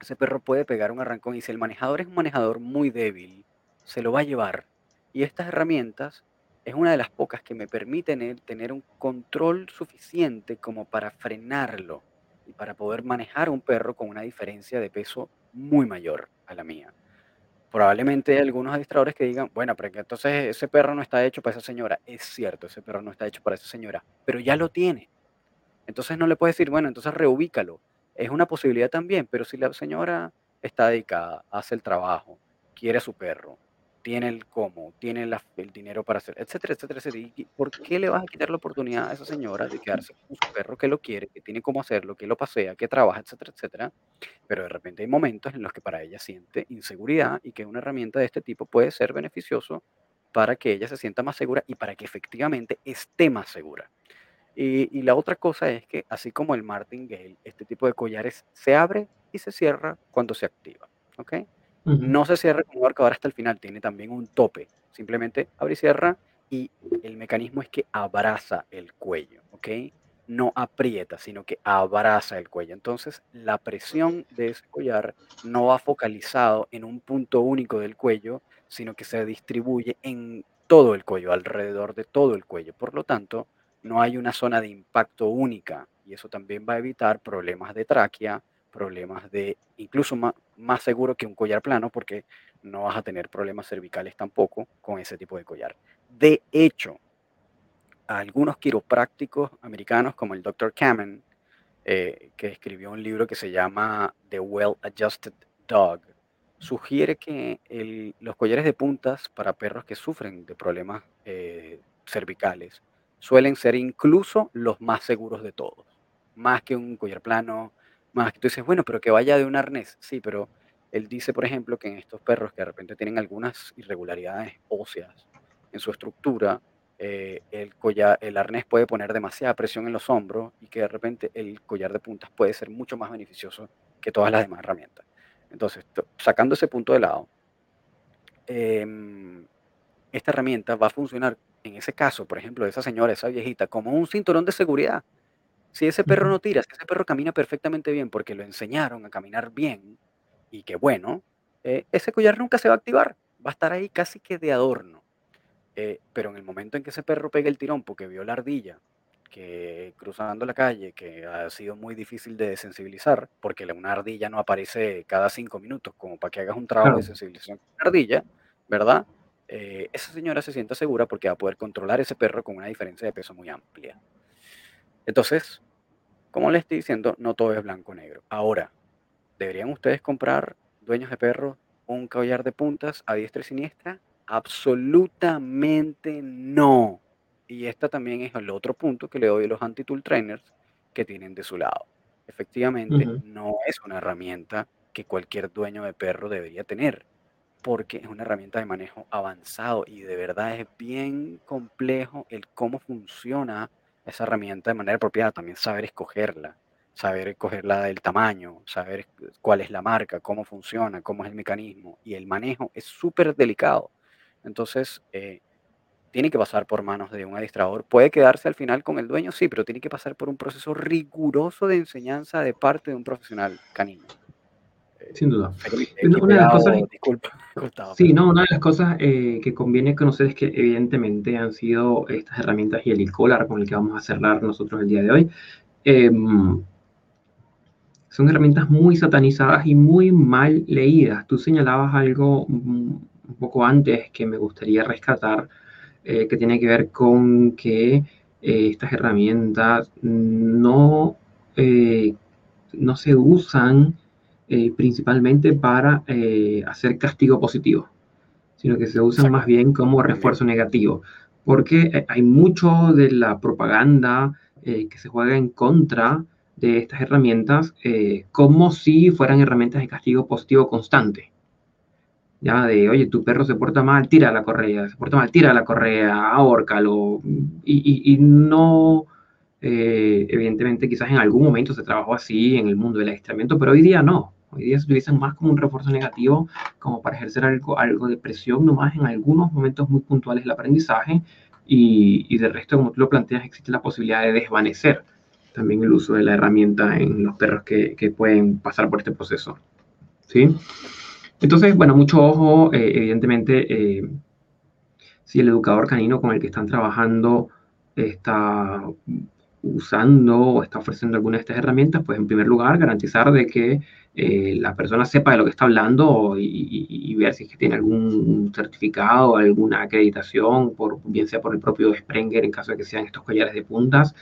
ese perro puede pegar un arrancón y si el manejador es un manejador muy débil, se lo va a llevar. Y estas herramientas es una de las pocas que me permiten tener un control suficiente como para frenarlo y para poder manejar un perro con una diferencia de peso muy mayor a la mía. Probablemente hay algunos administradores que digan, bueno, pero entonces ese perro no está hecho para esa señora. Es cierto, ese perro no está hecho para esa señora, pero ya lo tiene. Entonces no le puedes decir, bueno, entonces reubícalo es una posibilidad también, pero si la señora está dedicada, hace el trabajo, quiere a su perro, tiene el cómo, tiene el dinero para hacer, etcétera, etcétera, etcétera. ¿Por qué le vas a quitar la oportunidad a esa señora de quedarse con su perro que lo quiere, que tiene cómo hacerlo, que lo pasea, que trabaja, etcétera, etcétera? Pero de repente hay momentos en los que para ella siente inseguridad y que una herramienta de este tipo puede ser beneficioso para que ella se sienta más segura y para que efectivamente esté más segura. Y, la otra cosa es que, así como el martingale, este tipo de collares se abre y se cierra cuando se activa. ¿ok? No se cierra como va a acabar hasta el final, tiene también un tope. Simplemente abre y cierra y el mecanismo es que abraza el cuello. ¿ok? No aprieta, sino que abraza el cuello. Entonces, la presión de ese collar no va focalizado en un punto único del cuello, sino que se distribuye en todo el cuello, alrededor de todo el cuello. Por lo tanto, no hay una zona de impacto única y eso también va a evitar problemas de tráquea, problemas de, incluso más, seguro que un collar plano porque no vas a tener problemas cervicales tampoco con ese tipo de collar. De hecho, algunos quiroprácticos americanos como el Dr. Kamen, eh, que escribió un libro que se llama The Well Adjusted Dog, sugiere que los collares de puntas para perros que sufren de problemas eh, cervicales suelen ser incluso los más seguros de todos, más que un collar plano, más que tú dices, bueno, pero que vaya de un arnés, sí, pero él dice, por ejemplo, que en estos perros que de repente tienen algunas irregularidades óseas en su estructura, eh, el, collar, el arnés puede poner demasiada presión en los hombros y que de repente el collar de puntas puede ser mucho más beneficioso que todas las demás herramientas. Entonces, sacando ese punto de lado, em, esta herramienta va a funcionar en ese caso, por ejemplo, de esa señora, esa viejita, como un cinturón de seguridad. Si ese perro no tira, si ese perro camina perfectamente bien porque lo enseñaron a caminar bien y que bueno, eh, ese collar nunca se va a activar, va a estar ahí casi que de adorno. Eh, pero en el momento en que ese perro pegue el tirón porque vio la ardilla, que cruzando la calle, que ha sido muy difícil de sensibilizar, porque una ardilla no aparece cada cinco minutos, como para que hagas un trabajo de sensibilización con una ardilla, ¿verdad? Eh, esa señora se sienta segura porque va a poder controlar ese perro con una diferencia de peso muy amplia. Entonces, como les estoy diciendo, no todo es blanco o negro. Ahora, ¿deberían ustedes comprar, dueños de perros, un collar de puntas a diestra y siniestra? Absolutamente no. Y este también es el otro punto que le doy a los anti-tool trainers que tienen de su lado. Efectivamente, no es una herramienta que cualquier dueño de perro debería tener, porque es una herramienta de manejo avanzado y de verdad es bien complejo el cómo funciona esa herramienta de manera apropiada. También saber escogerla, saber escogerla del tamaño, saber cuál es la marca, cómo funciona, cómo es el mecanismo. Y el manejo es súper delicado. Entonces, eh, tiene que pasar por manos de un adiestrador. Puede quedarse al final con el dueño, sí, pero tiene que pasar por un proceso riguroso de enseñanza de parte de un profesional canino. Sin duda. Una, de las cosas, disculpa, sí, no, una de las cosas eh, que conviene conocer es que evidentemente han sido estas herramientas y el e-collar con el que vamos a cerrar nosotros el día de hoy. Em, son herramientas muy satanizadas y muy mal leídas. Tú señalabas algo un poco antes que me gustaría rescatar eh, que tiene que ver con que eh, estas herramientas no, no se usan principalmente para hacer castigo positivo, sino que se usan más bien como refuerzo negativo, porque hay mucho de la propaganda que se juega en contra de estas herramientas como si fueran herramientas de castigo positivo constante. Ya de, oye, tu perro se porta mal, tira la correa, se porta mal, tira la correa, ahórcalo, y, y, no, eh, evidentemente quizás en algún momento se trabajó así en el mundo del adiestramiento, pero hoy día no, hoy día se utilizan más como un refuerzo negativo, como para ejercer algo, algo de presión nomás en algunos momentos muy puntuales del aprendizaje, y, y de resto, como tú lo planteas, existe la posibilidad de desvanecer también el uso de la herramienta en los perros que, que pueden pasar por este proceso. ¿Sí? Entonces, bueno, mucho ojo, eh, evidentemente, eh, si el educador canino con el que están trabajando está usando o está ofreciendo alguna de estas herramientas, pues en primer lugar garantizar de que eh, la persona sepa de lo que está hablando y, ver si es que tiene algún certificado, alguna acreditación, por, bien sea por el propio Sprenger en caso de que sean estos collares de puntas,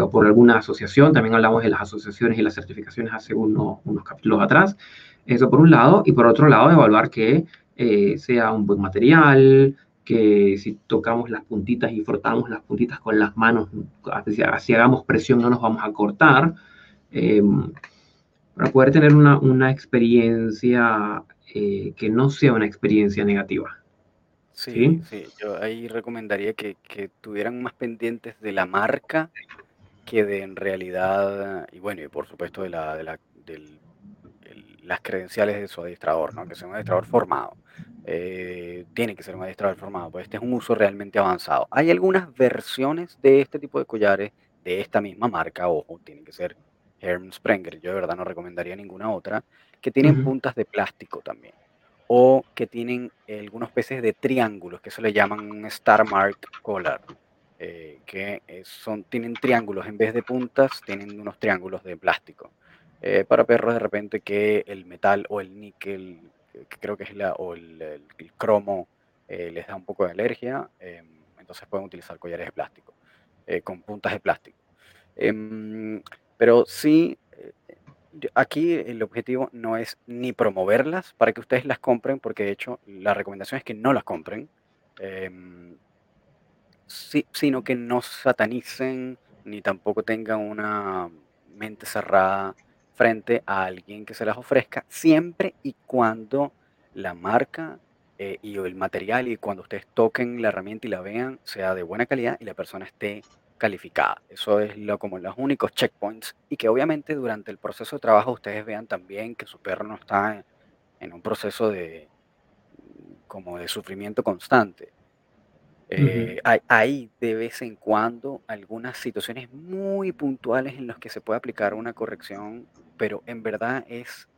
o por alguna asociación. También hablamos de las asociaciones y las certificaciones hace unos, unos capítulos atrás. Eso por un lado, y por otro lado, evaluar que eh, sea un buen material, que si tocamos las puntitas y frotamos las puntitas con las manos, si, hagamos presión no nos vamos a cortar, em, para poder tener una, una experiencia eh, que no sea una experiencia negativa. Sí, sí, yo ahí recomendaría que, que, tuvieran más pendientes de la marca que de en realidad, y bueno, y por supuesto de la, de la, del las credenciales de su adiestrador, ¿no? que sea un adiestrador formado. Eh, tiene que ser un adiestrador formado, pues este es un uso realmente avanzado. Hay algunas versiones de este tipo de collares de esta misma marca, ojo, tienen que ser Herm Sprenger, yo de verdad no recomendaría ninguna otra, que tienen puntas de plástico también, o que tienen algunos peces de triángulos, que se le llaman un Star Mark Collar, eh, que son, tienen triángulos en vez de puntas, tienen unos triángulos de plástico. Eh, para perros de repente que el metal o el níquel, que creo que es la, o el, cromo, eh, les da un poco de alergia, entonces pueden utilizar collares de plástico. eh, con puntas de plástico. Em, pero sí, eh, aquí el objetivo no es ni promoverlas para que ustedes las compren, porque de hecho la recomendación es que no las compren, em, sino que no satanicen ni tampoco tengan una mente cerrada frente a alguien que se las ofrezca, siempre y cuando la marca eh, y el material y cuando ustedes toquen la herramienta y la vean sea de buena calidad y la persona esté calificada. Eso es lo, como los únicos checkpoints y que obviamente durante el proceso de trabajo ustedes vean también que su perro no está en, un proceso de como de sufrimiento constante. Eh, hay, de vez en cuando algunas situaciones muy puntuales en las que se puede aplicar una corrección, pero en verdad es,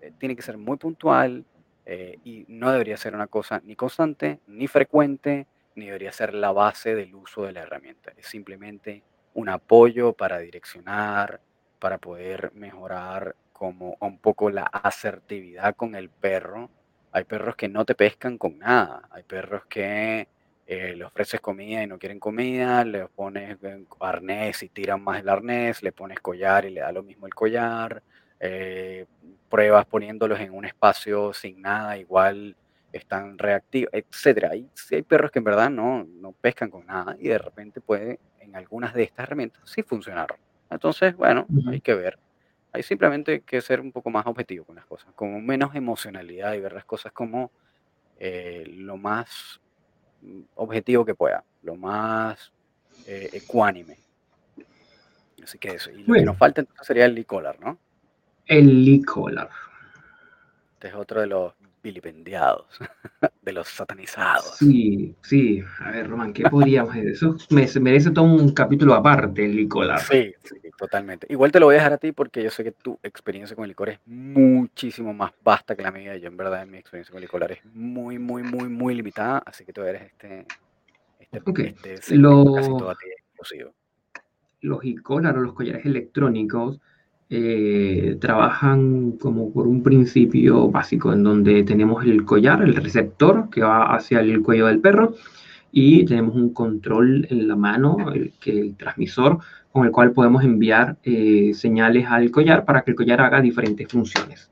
eh, tiene que ser muy puntual eh, y no debería ser una cosa ni constante, ni frecuente, ni debería ser la base del uso de la herramienta. Es simplemente un apoyo para direccionar, para poder mejorar como un poco la asertividad con el perro. Hay perros que no te pescan con nada, hay perros que eh, le ofreces comida y no quieren comida, le pones arnés y tiran más el arnés, le pones collar y le da lo mismo el collar, eh, pruebas poniéndolos en un espacio sin nada, igual están reactivos, etcétera. Hay, hay perros que en verdad no, no pescan con nada y de repente puede en algunas de estas herramientas sí funcionar. Entonces, bueno, hay que ver. Hay simplemente que ser un poco más objetivo con las cosas, con menos emocionalidad y ver las cosas como eh, lo más objetivo que pueda, lo más eh, ecuánime. Así que eso. Y lo que nos falta entonces sería el Licolar, ¿no? El Licolar. Este es otro de los vilipendiados, <laughs> de los satanizados. Sí, sí. A ver, Román, ¿qué podríamos hacer? Eso merece todo un capítulo aparte, el licor. Sí, sí, totalmente. Igual te lo voy a dejar a ti porque yo sé que tu experiencia con el licor es muchísimo más vasta que la mía. Yo, en verdad, mi experiencia con el licor es muy, muy, muy, muy limitada. Así que tú eres este. este, este casi todo a ti exclusivo. Los icolar o los collares electrónicos eh, trabajan como por un principio básico, en donde tenemos el collar, el receptor que va hacia el cuello del perro, y tenemos un control en la mano, el, que el transmisor, con el cual podemos enviar eh, señales al collar para que el collar haga diferentes funciones.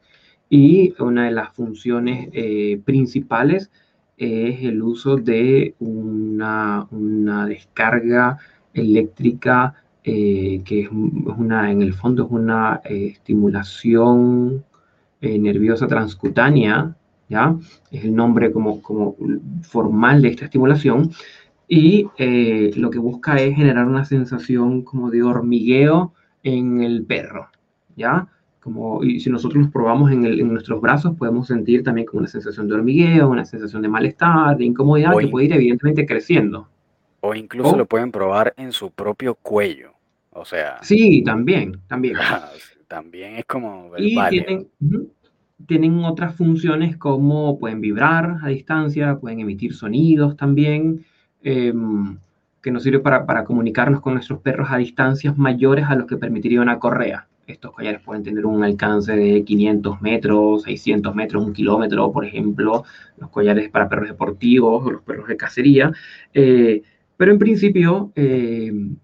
Y una de las funciones eh, principales es el uso de una, una descarga eléctrica eh, que es una, en el fondo es una eh, estimulación eh, nerviosa transcutánea, ¿ya? Es el nombre como, como formal de esta estimulación, y lo que busca es generar una sensación como de hormigueo en el perro, ¿ya? Como, y si nosotros los probamos en, en, nuestros brazos, podemos sentir también como una sensación de hormigueo, una sensación de malestar, de incomodidad, que puede ir evidentemente creciendo. O incluso lo pueden probar en su propio cuello. O sea. Sí, también, también. <laughs> también es como. y tienen, tienen, otras funciones como pueden vibrar a distancia, pueden emitir sonidos también, em, que nos sirve para, para, comunicarnos con nuestros perros a distancias mayores a los que permitiría una correa. Estos collares pueden tener un alcance de 500 metros, 600 metros, un kilómetro, por ejemplo, los collares para perros deportivos o los perros de cacería. Eh, pero en principio, em,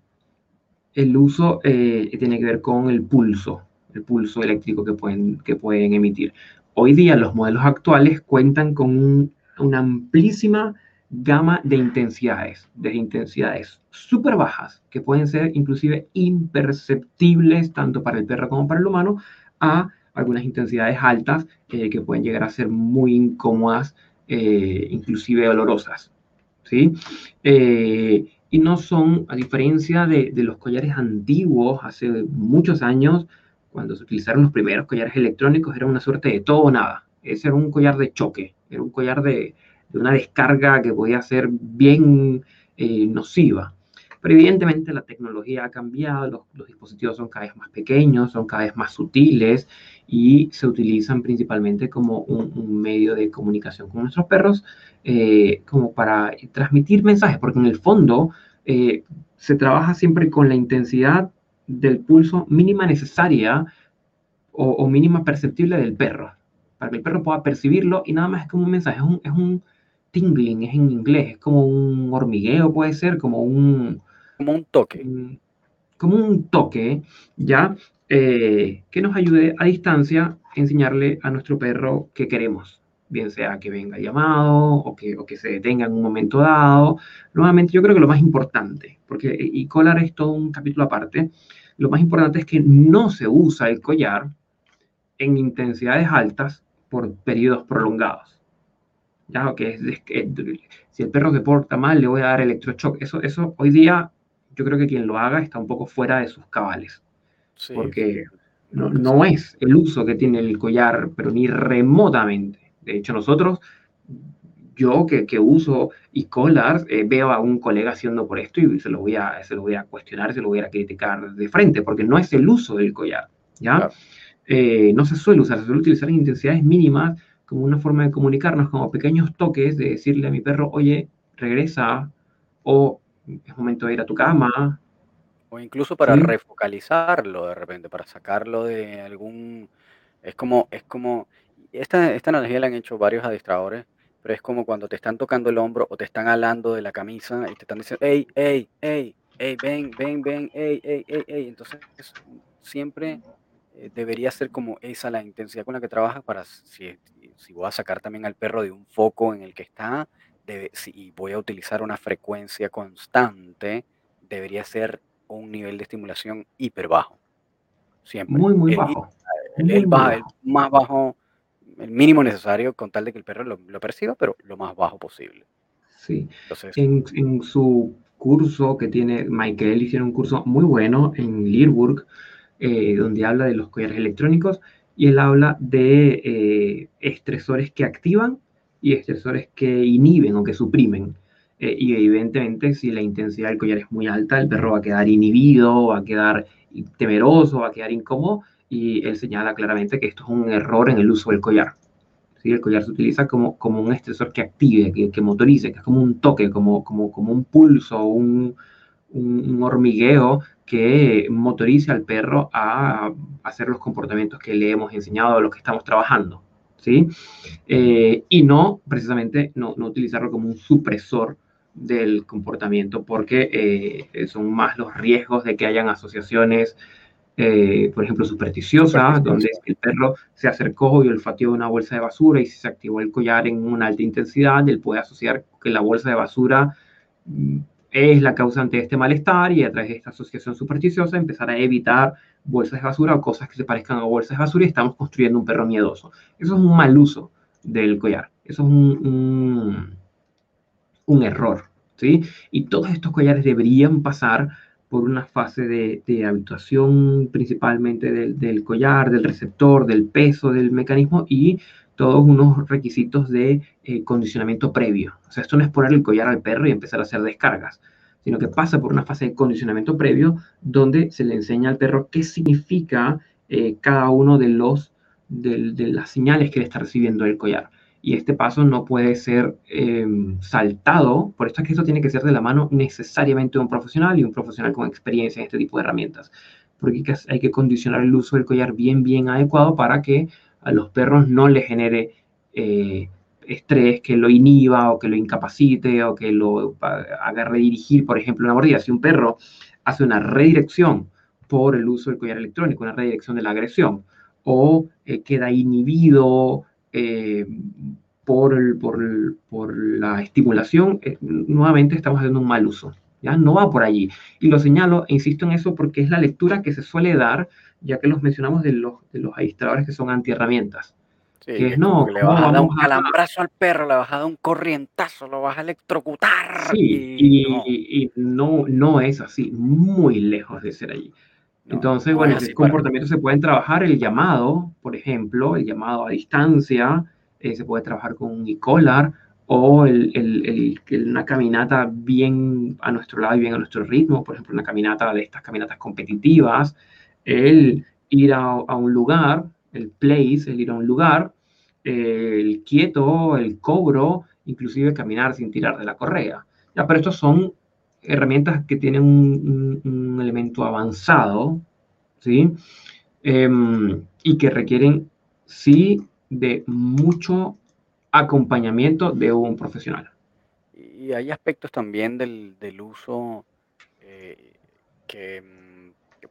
el uso eh, tiene que ver con el pulso, el pulso eléctrico que pueden, que pueden emitir. Hoy día los modelos actuales cuentan con una amplísima gama de intensidades, de intensidades súper bajas, que pueden ser inclusive imperceptibles tanto para el perro como para el humano, a algunas intensidades altas eh, que pueden llegar a ser muy incómodas, eh, inclusive dolorosas. ¿sí? Y no son, a diferencia de, los collares antiguos, hace muchos años, cuando se utilizaron los primeros collares electrónicos, era una suerte de todo o nada. Ese era un collar de choque, era un collar de, una descarga que podía ser bien eh, nociva. Pero evidentemente la tecnología ha cambiado, los, dispositivos son cada vez más pequeños, son cada vez más sutiles y se utilizan principalmente como un, medio de comunicación con nuestros perros, eh, como para transmitir mensajes, porque en el fondo eh, se trabaja siempre con la intensidad del pulso mínima necesaria o, mínima perceptible del perro, para que el perro pueda percibirlo y nada más es como un mensaje, es un, es un tingling, es en inglés, es como un hormigueo puede ser, como un como un toque. Mm, como un toque, ¿ya? Eh, que nos ayude a distancia a enseñarle a nuestro perro que queremos, bien sea que venga llamado o que, o que se detenga en un momento dado. Nuevamente, yo creo que lo más importante, porque y collar es todo un capítulo aparte, lo más importante es que no se usa el collar en intensidades altas por periodos prolongados. ¿Ya? Que es, que, si el perro se porta mal, le voy a dar electroshock. Eso, eso hoy día, yo creo que quien lo haga está un poco fuera de sus cabales. porque no, no, es el uso que tiene el collar, pero ni remotamente. De hecho, nosotros, yo que, que uso y collars, eh, veo a un colega haciendo por esto y se lo, voy a, se lo voy a cuestionar, se lo voy a criticar de frente, porque no es el uso del collar. ¿ya? Eh, no se suele usar, se suele utilizar en intensidades mínimas como una forma de comunicarnos, como pequeños toques de decirle a mi perro, oye, regresa, o es momento de ir a tu cama. O incluso para refocalizarlo de repente, para sacarlo de algún... Es como, es como, esta, esta analogía la han hecho varios adestradores, pero es como cuando te están tocando el hombro o te están alando de la camisa y te están diciendo, hey, hey, hey, hey, ven, ven, ven, hey, hey, hey, hey. Entonces, siempre eh, debería ser como esa la intensidad con la que trabajas para si, si voy a sacar también al perro de un foco en el que está debe, si voy a utilizar una frecuencia constante, debería ser un nivel de estimulación hiper bajo. Siempre. Muy, muy bajo. El, más bajo, el mínimo necesario con tal de que el perro lo, perciba, pero lo más bajo posible. Sí. Entonces, en, en, su curso que tiene Michael, hicieron un curso muy bueno en Learburg, eh, donde habla de los collares electrónicos y él habla de eh, estresores que activan y estresores que inhiben o que suprimen. Eh, y evidentemente si la intensidad del collar es muy alta, el perro va a quedar inhibido, va a quedar temeroso, va a quedar incómodo y él señala claramente que esto es un error en el uso del collar. ¿Sí? El collar se utiliza como, como un estresor que active, que, que motorice, que es como un toque, como, como, como un pulso, un, un, hormigueo que motorice al perro a hacer los comportamientos que le hemos enseñado los que estamos trabajando, ¿sí? Eh, y no, precisamente, no, no, utilizarlo como un supresor del comportamiento, porque eh, son más los riesgos de que hayan asociaciones, eh, por ejemplo, supersticiosas, donde el perro se acercó y olfateó una bolsa de basura y se activó el collar en una alta intensidad, él puede asociar que la bolsa de basura mm, es la causante de este malestar y a través de esta asociación supersticiosa empezar a evitar bolsas de basura o cosas que se parezcan a bolsas de basura y estamos construyendo un perro miedoso. Eso es un mal uso del collar. Eso es un, un, error. ¿sí? Y todos estos collares deberían pasar por una fase de, habituación principalmente del, del, collar, del receptor, del peso del mecanismo y todos unos requisitos de eh, condicionamiento previo. O sea, esto no es poner el collar al perro y empezar a hacer descargas, sino que pasa por una fase de condicionamiento previo donde se le enseña al perro qué significa eh, cada uno de, los, de, las señales que le está recibiendo el collar. Y este paso no puede ser em, saltado, por esto es que esto tiene que ser de la mano necesariamente de un profesional y un profesional con experiencia en este tipo de herramientas, porque hay que condicionar el uso del collar bien, bien adecuado para que a los perros no les genere eh, estrés que lo inhiba o que lo incapacite o que lo haga redirigir, por ejemplo, una mordida. Si un perro hace una redirección por el uso del collar electrónico, una redirección de la agresión, o eh, queda inhibido eh, por, por, la estimulación, nuevamente estamos haciendo un mal uso. ¿ya? No va por allí. Y lo señalo, e insisto en eso, porque es la lectura que se suele dar ya que los mencionamos de los, de los administradores que son antiherramientas. Sí, que es, no, le vas a dar un calambrazo al perro, le vas a dar un corrientazo, lo vas a electrocutar. Sí, y, no. no, es así, muy lejos de ser allí. Entonces, bueno, ese comportamiento se pueden trabajar el llamado, por ejemplo, el llamado a distancia, eh, se puede trabajar con un e-collar o el, el, el, una caminata bien a nuestro lado y bien a nuestro ritmo, por ejemplo, una caminata de estas caminatas competitivas, el ir a, un lugar, el place, el ir a un lugar, el quieto, el cobro, inclusive caminar sin tirar de la correa. Ya, pero estos son herramientas que tienen un, elemento avanzado, ¿sí? Em, y que requieren, sí, de mucho acompañamiento de un profesional. Y hay aspectos también del, uso eh, que, mm, que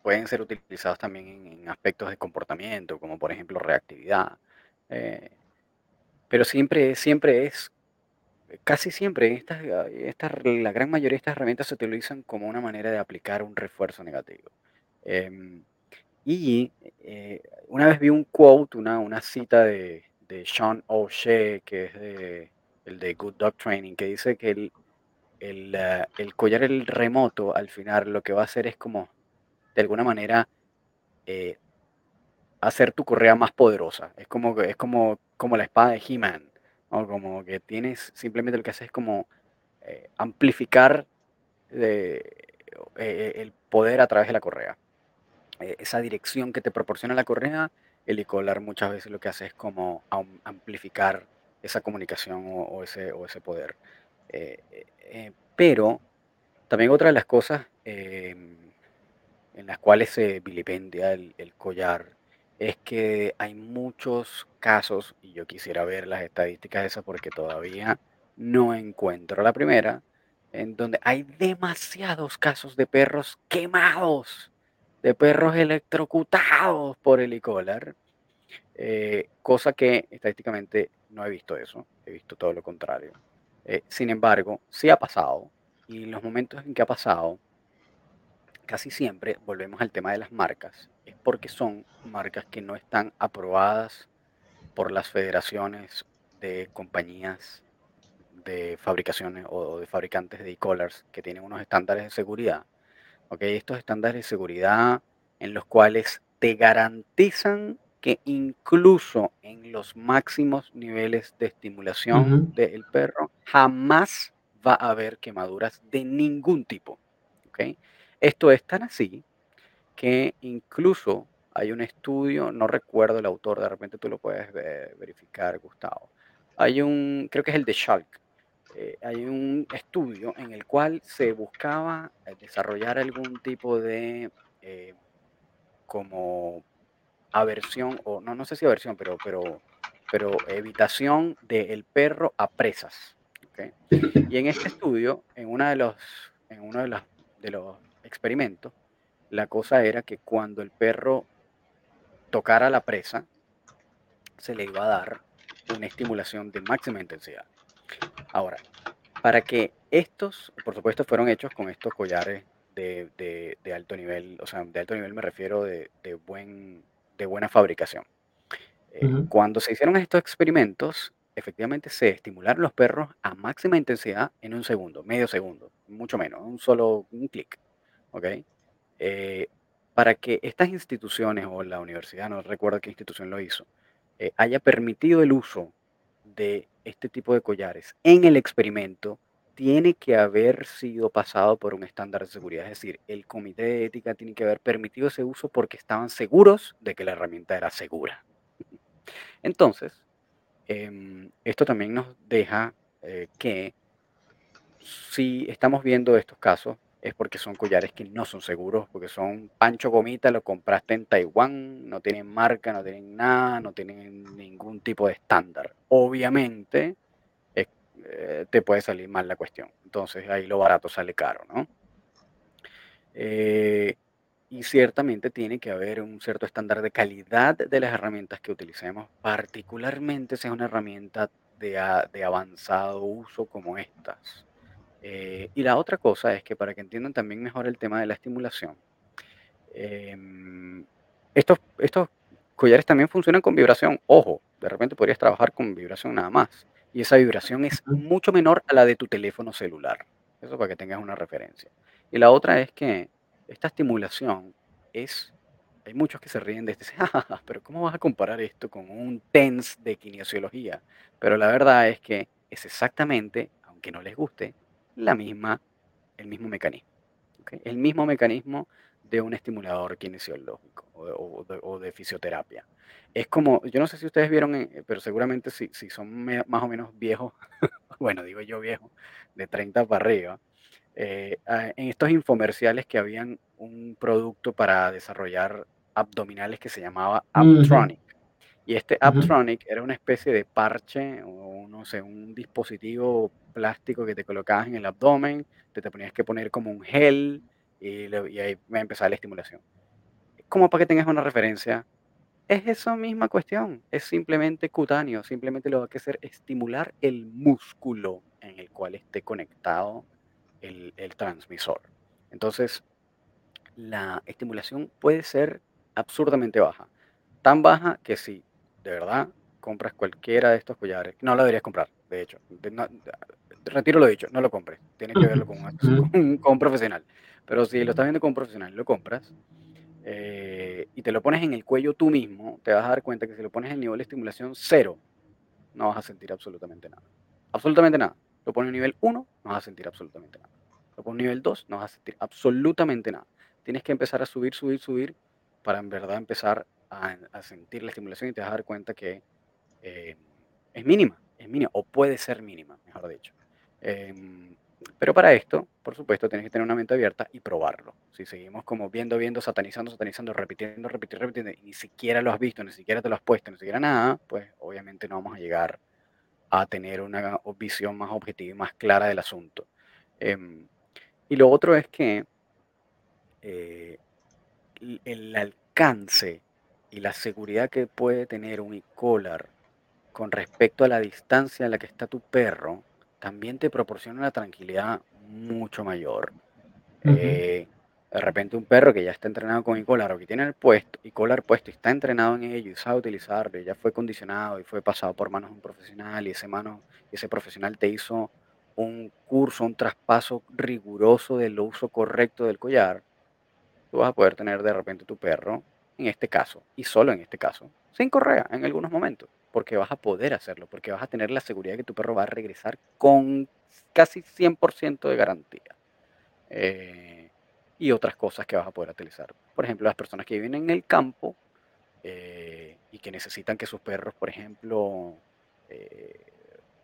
pueden ser utilizados también en, en aspectos de comportamiento, como por ejemplo reactividad. eh, pero siempre, siempre es, casi siempre, estas, ah, estas, la gran mayoría de estas herramientas se utilizan como una manera de aplicar un refuerzo negativo. Em, y eh, una vez vi un quote, una, una cita de, de Sean O'Shea, que es de, el de Good Dog Training, que dice que el, el, ah, el collar el remoto al final lo que va a hacer es como, de alguna manera, eh, hacer tu correa más poderosa. Es como, es como, como la espada de He-Man, ¿no? Como que tienes, simplemente lo que haces es como eh, amplificar eh, el poder a través de la correa. Esa dirección que te proporciona la correa, el e muchas veces lo que hace es como am- amplificar esa comunicación o, o ese, o ese poder. Pero también otra de las cosas en las cuales se vilipendia el, el collar es que hay muchos casos, y yo quisiera ver las estadísticas esas porque todavía no encuentro la primera, en donde hay demasiados casos de perros quemados, de perros electrocutados por el e-collar, eh, cosa que estadísticamente no he visto eso, he visto todo lo contrario. Eh, sin embargo, sí ha pasado, y los momentos en que ha pasado, casi siempre volvemos al tema de las marcas, es porque son marcas que no están aprobadas por las federaciones de compañías de fabricaciones o de fabricantes de e-collars que tienen unos estándares de seguridad. ¿ok? Estos estándares de seguridad en los cuales te garantizan que incluso en los máximos niveles de estimulación Ujú. del perro jamás va a haber quemaduras de ningún tipo. ¿ok? Esto es tan así que incluso hay un estudio, no recuerdo el autor, de repente tú lo puedes ve- verificar, Gustavo. Hay un, creo que es el de Schalk. eh, hay un estudio en el cual se buscaba eh, desarrollar algún tipo de eh, como aversión, o no, no sé si aversión, pero, pero, pero evitación del perro a presas. Y en este estudio, en, una de los, en uno de los, de los experimentos, la cosa era que cuando el perro tocara la presa, se le iba a dar una estimulación de máxima intensidad. Ahora, para que estos, por supuesto, fueron hechos con estos collares de, de- de alto nivel, o sea, de alto nivel me refiero de, de buen, de buena fabricación. Eh. Cuando se hicieron estos experimentos, efectivamente se estimularon los perros a máxima intensidad en un segundo, medio segundo, mucho menos, un solo un clic. ¿Ok? Eh, para que estas instituciones o la universidad, no recuerdo qué institución lo hizo, eh, haya permitido el uso de este tipo de collares en el experimento, tiene que haber sido pasado por un estándar de seguridad. Es decir, el comité de ética tiene que haber permitido ese uso porque estaban seguros de que la herramienta era segura. <laughs> Entonces, em, esto también nos deja eh, que si estamos viendo estos casos es porque son collares que no son seguros, porque son Pancho Gomita, lo compraste en Taiwán, no tienen marca, no tienen nada, no tienen ningún tipo de estándar. Obviamente eh, te puede salir mal la cuestión. Entonces ahí lo barato sale caro, ¿no? Eh, y ciertamente tiene que haber un cierto estándar de calidad de las herramientas que utilicemos, particularmente si es una herramienta de, de avanzado uso como estas. Eh, y la otra cosa es que para que entiendan también mejor el tema de la estimulación, em, estos, estos collares también funcionan con vibración. Ojo, de repente podrías trabajar con vibración nada más. Y esa vibración es mucho menor a la de tu teléfono celular. Eso para que tengas una referencia. Y la otra es que esta estimulación es... Hay muchos que se ríen de esto, y dicen, "Ja, ja, ja, pero ¿cómo vas a comparar esto con un TENS de kinesiología? Pero la verdad es que es exactamente, aunque no les guste, la misma, el mismo mecanismo. El mismo mecanismo de un estimulador kinesiológico o, o de, o de fisioterapia. Es como, yo no sé si ustedes vieron, eh, pero seguramente si, si son me- más o menos viejos, <laughs> bueno, digo yo viejo, de 30 para arriba, eh, en estos infomerciales que habían un producto para desarrollar abdominales que se llamaba Ujú. Aptronic. Y este. Aptronic era una especie de parche o no sé, un dispositivo plástico que te colocabas en el abdomen, te, te ponías que poner como un gel y, ahí va a empezar la estimulación. Como para que tengas una referencia, es esa misma cuestión, es simplemente cutáneo, simplemente lo que hacer es estimular el músculo en el cual esté conectado el, el transmisor. Entonces, la estimulación puede ser absurdamente baja. Tan baja que si de verdad compras cualquiera de estos collares, no lo deberías comprar, de hecho. retiro lo dicho, no lo compres. Tienes que verlo <laughs> <laughs> con un, profesional. Pero si lo estás viendo con un profesional lo compras eh, y te lo pones en el cuello tú mismo, te vas a dar cuenta que si lo pones en nivel de estimulación cero, no vas a sentir absolutamente nada. Absolutamente nada. Lo pones en nivel 1, no vas a sentir absolutamente nada. Lo pones en nivel 2, no vas a sentir absolutamente nada. Tienes que empezar a subir, subir, subir para en verdad empezar a, sentir la estimulación y te vas a dar cuenta que eh, es mínima, es mínima, o puede ser mínima, mejor dicho. Em, pero para esto, por supuesto, tienes que tener una mente abierta y probarlo. Si seguimos como viendo, viendo, satanizando, satanizando, repitiendo, repitiendo, repitiendo, y ni siquiera lo has visto, ni siquiera te lo has puesto, ni siquiera nada, pues obviamente no vamos a llegar a tener una visión más objetiva y más clara del asunto. Em, y lo otro es que eh, el alcance y la seguridad que puede tener un e-collar con respecto a la distancia en la que está tu perro, también te proporciona una tranquilidad mucho mayor. Eh, de repente un perro que ya está entrenado con e-collar o que tiene el puesto, e-collar puesto y está entrenado en ello y sabe utilizarlo y ya fue condicionado y fue pasado por manos de un profesional y ese, mano, ese profesional te hizo un curso, un traspaso riguroso del uso correcto del collar, tú vas a poder tener de repente tu perro, en este caso, y solo en este caso, sin correa en algunos momentos, porque vas a poder hacerlo, porque vas a tener la seguridad de que tu perro va a regresar con casi 100% de garantía. Eh, y otras cosas que vas a poder utilizar. Por ejemplo, las personas que viven en el campo eh, y que necesitan que sus perros, por ejemplo, eh,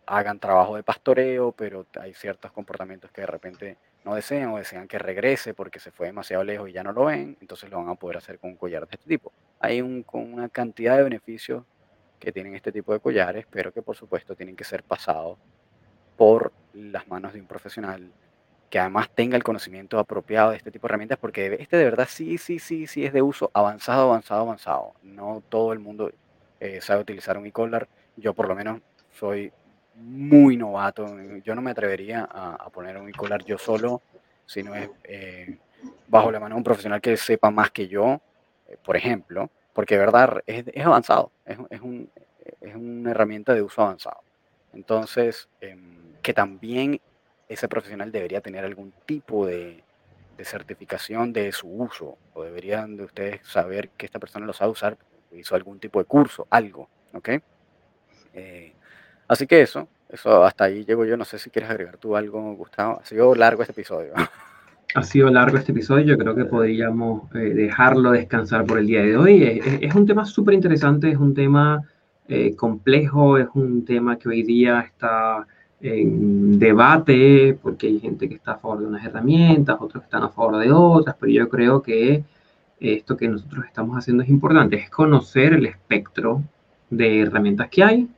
hagan trabajo de pastoreo, pero hay ciertos comportamientos que de repente no desean o desean que regrese porque se fue demasiado lejos y ya no lo ven, entonces lo van a poder hacer con un collar de este tipo. Hay un, con una cantidad de beneficios que tienen este tipo de collares, pero que por supuesto tienen que ser pasados por las manos de un profesional que además tenga el conocimiento apropiado de este tipo de herramientas, porque este de verdad sí, sí, sí, sí es de uso avanzado, avanzado, avanzado. No todo el mundo eh, sabe utilizar un e-collar. Yo por lo menos soy muy novato. Yo no me atrevería a, poner un collar yo solo, sino es eh, bajo la mano de un profesional que sepa más que yo, eh, por ejemplo, porque de verdad es, avanzado, es, es, un, es, una herramienta de uso avanzado. Entonces, em, que también ese profesional debería tener algún tipo de, de, certificación de su uso, o deberían de ustedes saber que esta persona lo sabe usar, hizo algún tipo de curso, algo, ¿ok? Eh, Así que eso, eso hasta ahí llego yo. No sé si quieres agregar tú algo, Gustavo. Ha sido largo este episodio. Ha sido largo este episodio, yo creo que podríamos eh, dejarlo descansar por el día de hoy. Es, un tema súper interesante, es un tema eh, complejo, es un tema que hoy día está en debate, porque hay gente que está a favor de unas herramientas, otros que están a favor de otras, pero yo creo que esto que nosotros estamos haciendo es importante, es conocer el espectro de herramientas que hay,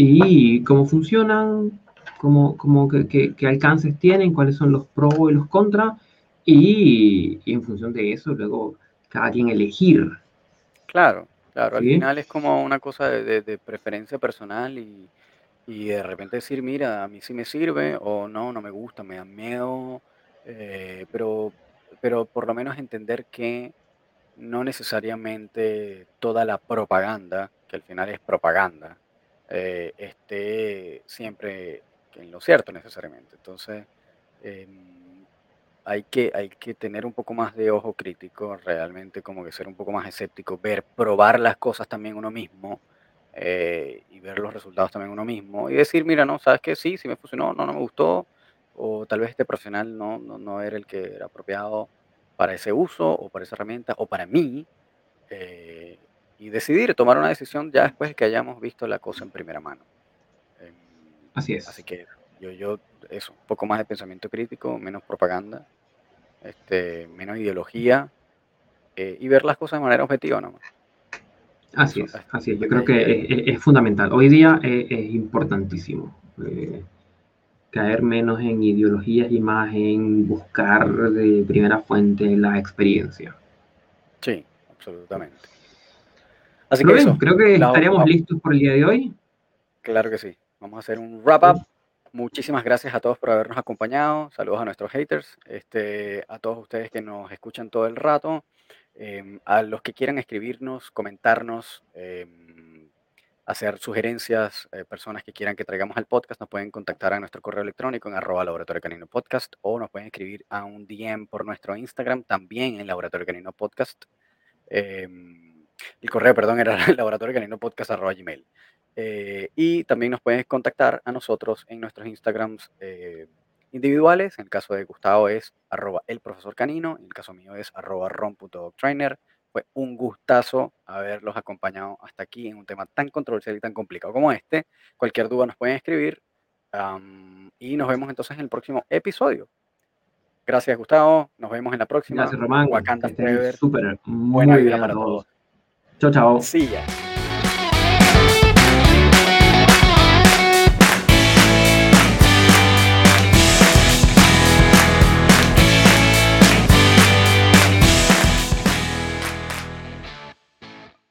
y cómo funcionan, cómo, cómo qué, alcances tienen, cuáles son los pros y los contras, y, en función de eso, luego cada quien elegir. Claro, claro, al final es como una cosa de, preferencia personal y, y, de repente decir, mira, a mí sí me sirve, o no, no me gusta, me da miedo, eh, pero, pero por lo menos entender que no necesariamente toda la propaganda, que al final es propaganda, eh, esté siempre en lo cierto necesariamente. Entonces, em, hay, que, hay que tener un poco más de ojo crítico, realmente como que ser un poco más escéptico, ver, probar las cosas también uno mismo eh, y ver los resultados también uno mismo y decir, mira, no, sabes que sí, sí me funcionó, no, no me gustó, o tal vez este profesional no, no, no era el que era apropiado para ese uso o para esa herramienta o para mí. Eh, y decidir, tomar una decisión ya después de que hayamos visto la cosa en primera mano. Em, así es. Así que yo, yo, eso, un poco más de pensamiento crítico, menos propaganda, este, menos ideología eh, y ver las cosas de manera objetiva nomás. Así es, así es. Yo creo que es, fundamental. Hoy día es, importantísimo. Eh, caer menos en ideologías y más en buscar de primera fuente la experiencia. Sí, absolutamente. Así que eso, creo que estaríamos listos por el día de hoy. Claro que sí. Vamos a hacer un wrap up. Muchísimas gracias a todos por habernos acompañado. Saludos a nuestros haters, este, a todos ustedes que nos escuchan todo el rato, em, a los que quieran escribirnos, comentarnos, em, hacer sugerencias, eh, personas que quieran que traigamos al podcast, nos pueden contactar a nuestro correo electrónico en arroba laboratorio canino podcast o nos pueden escribir a un DM por nuestro Instagram, también en laboratorio canino podcast. El correo, perdón, era <laughs> laboratorio canino podcast arroba gmail. Eh, y también nos pueden contactar a nosotros en nuestros Instagrams eh, individuales. En el caso de Gustavo es arroba el profesor canino, en el caso mío es arroba rom.trainer. Fue un gustazo haberlos acompañado hasta aquí en un tema tan controversial y tan complicado como este. Cualquier duda nos pueden escribir y nos vemos entonces en el próximo episodio. Gracias, Gustavo. Nos vemos en la próxima. Gracias, Román. Wakanda Súper. Buena vida para todos. Chao, chao. Sí, ya.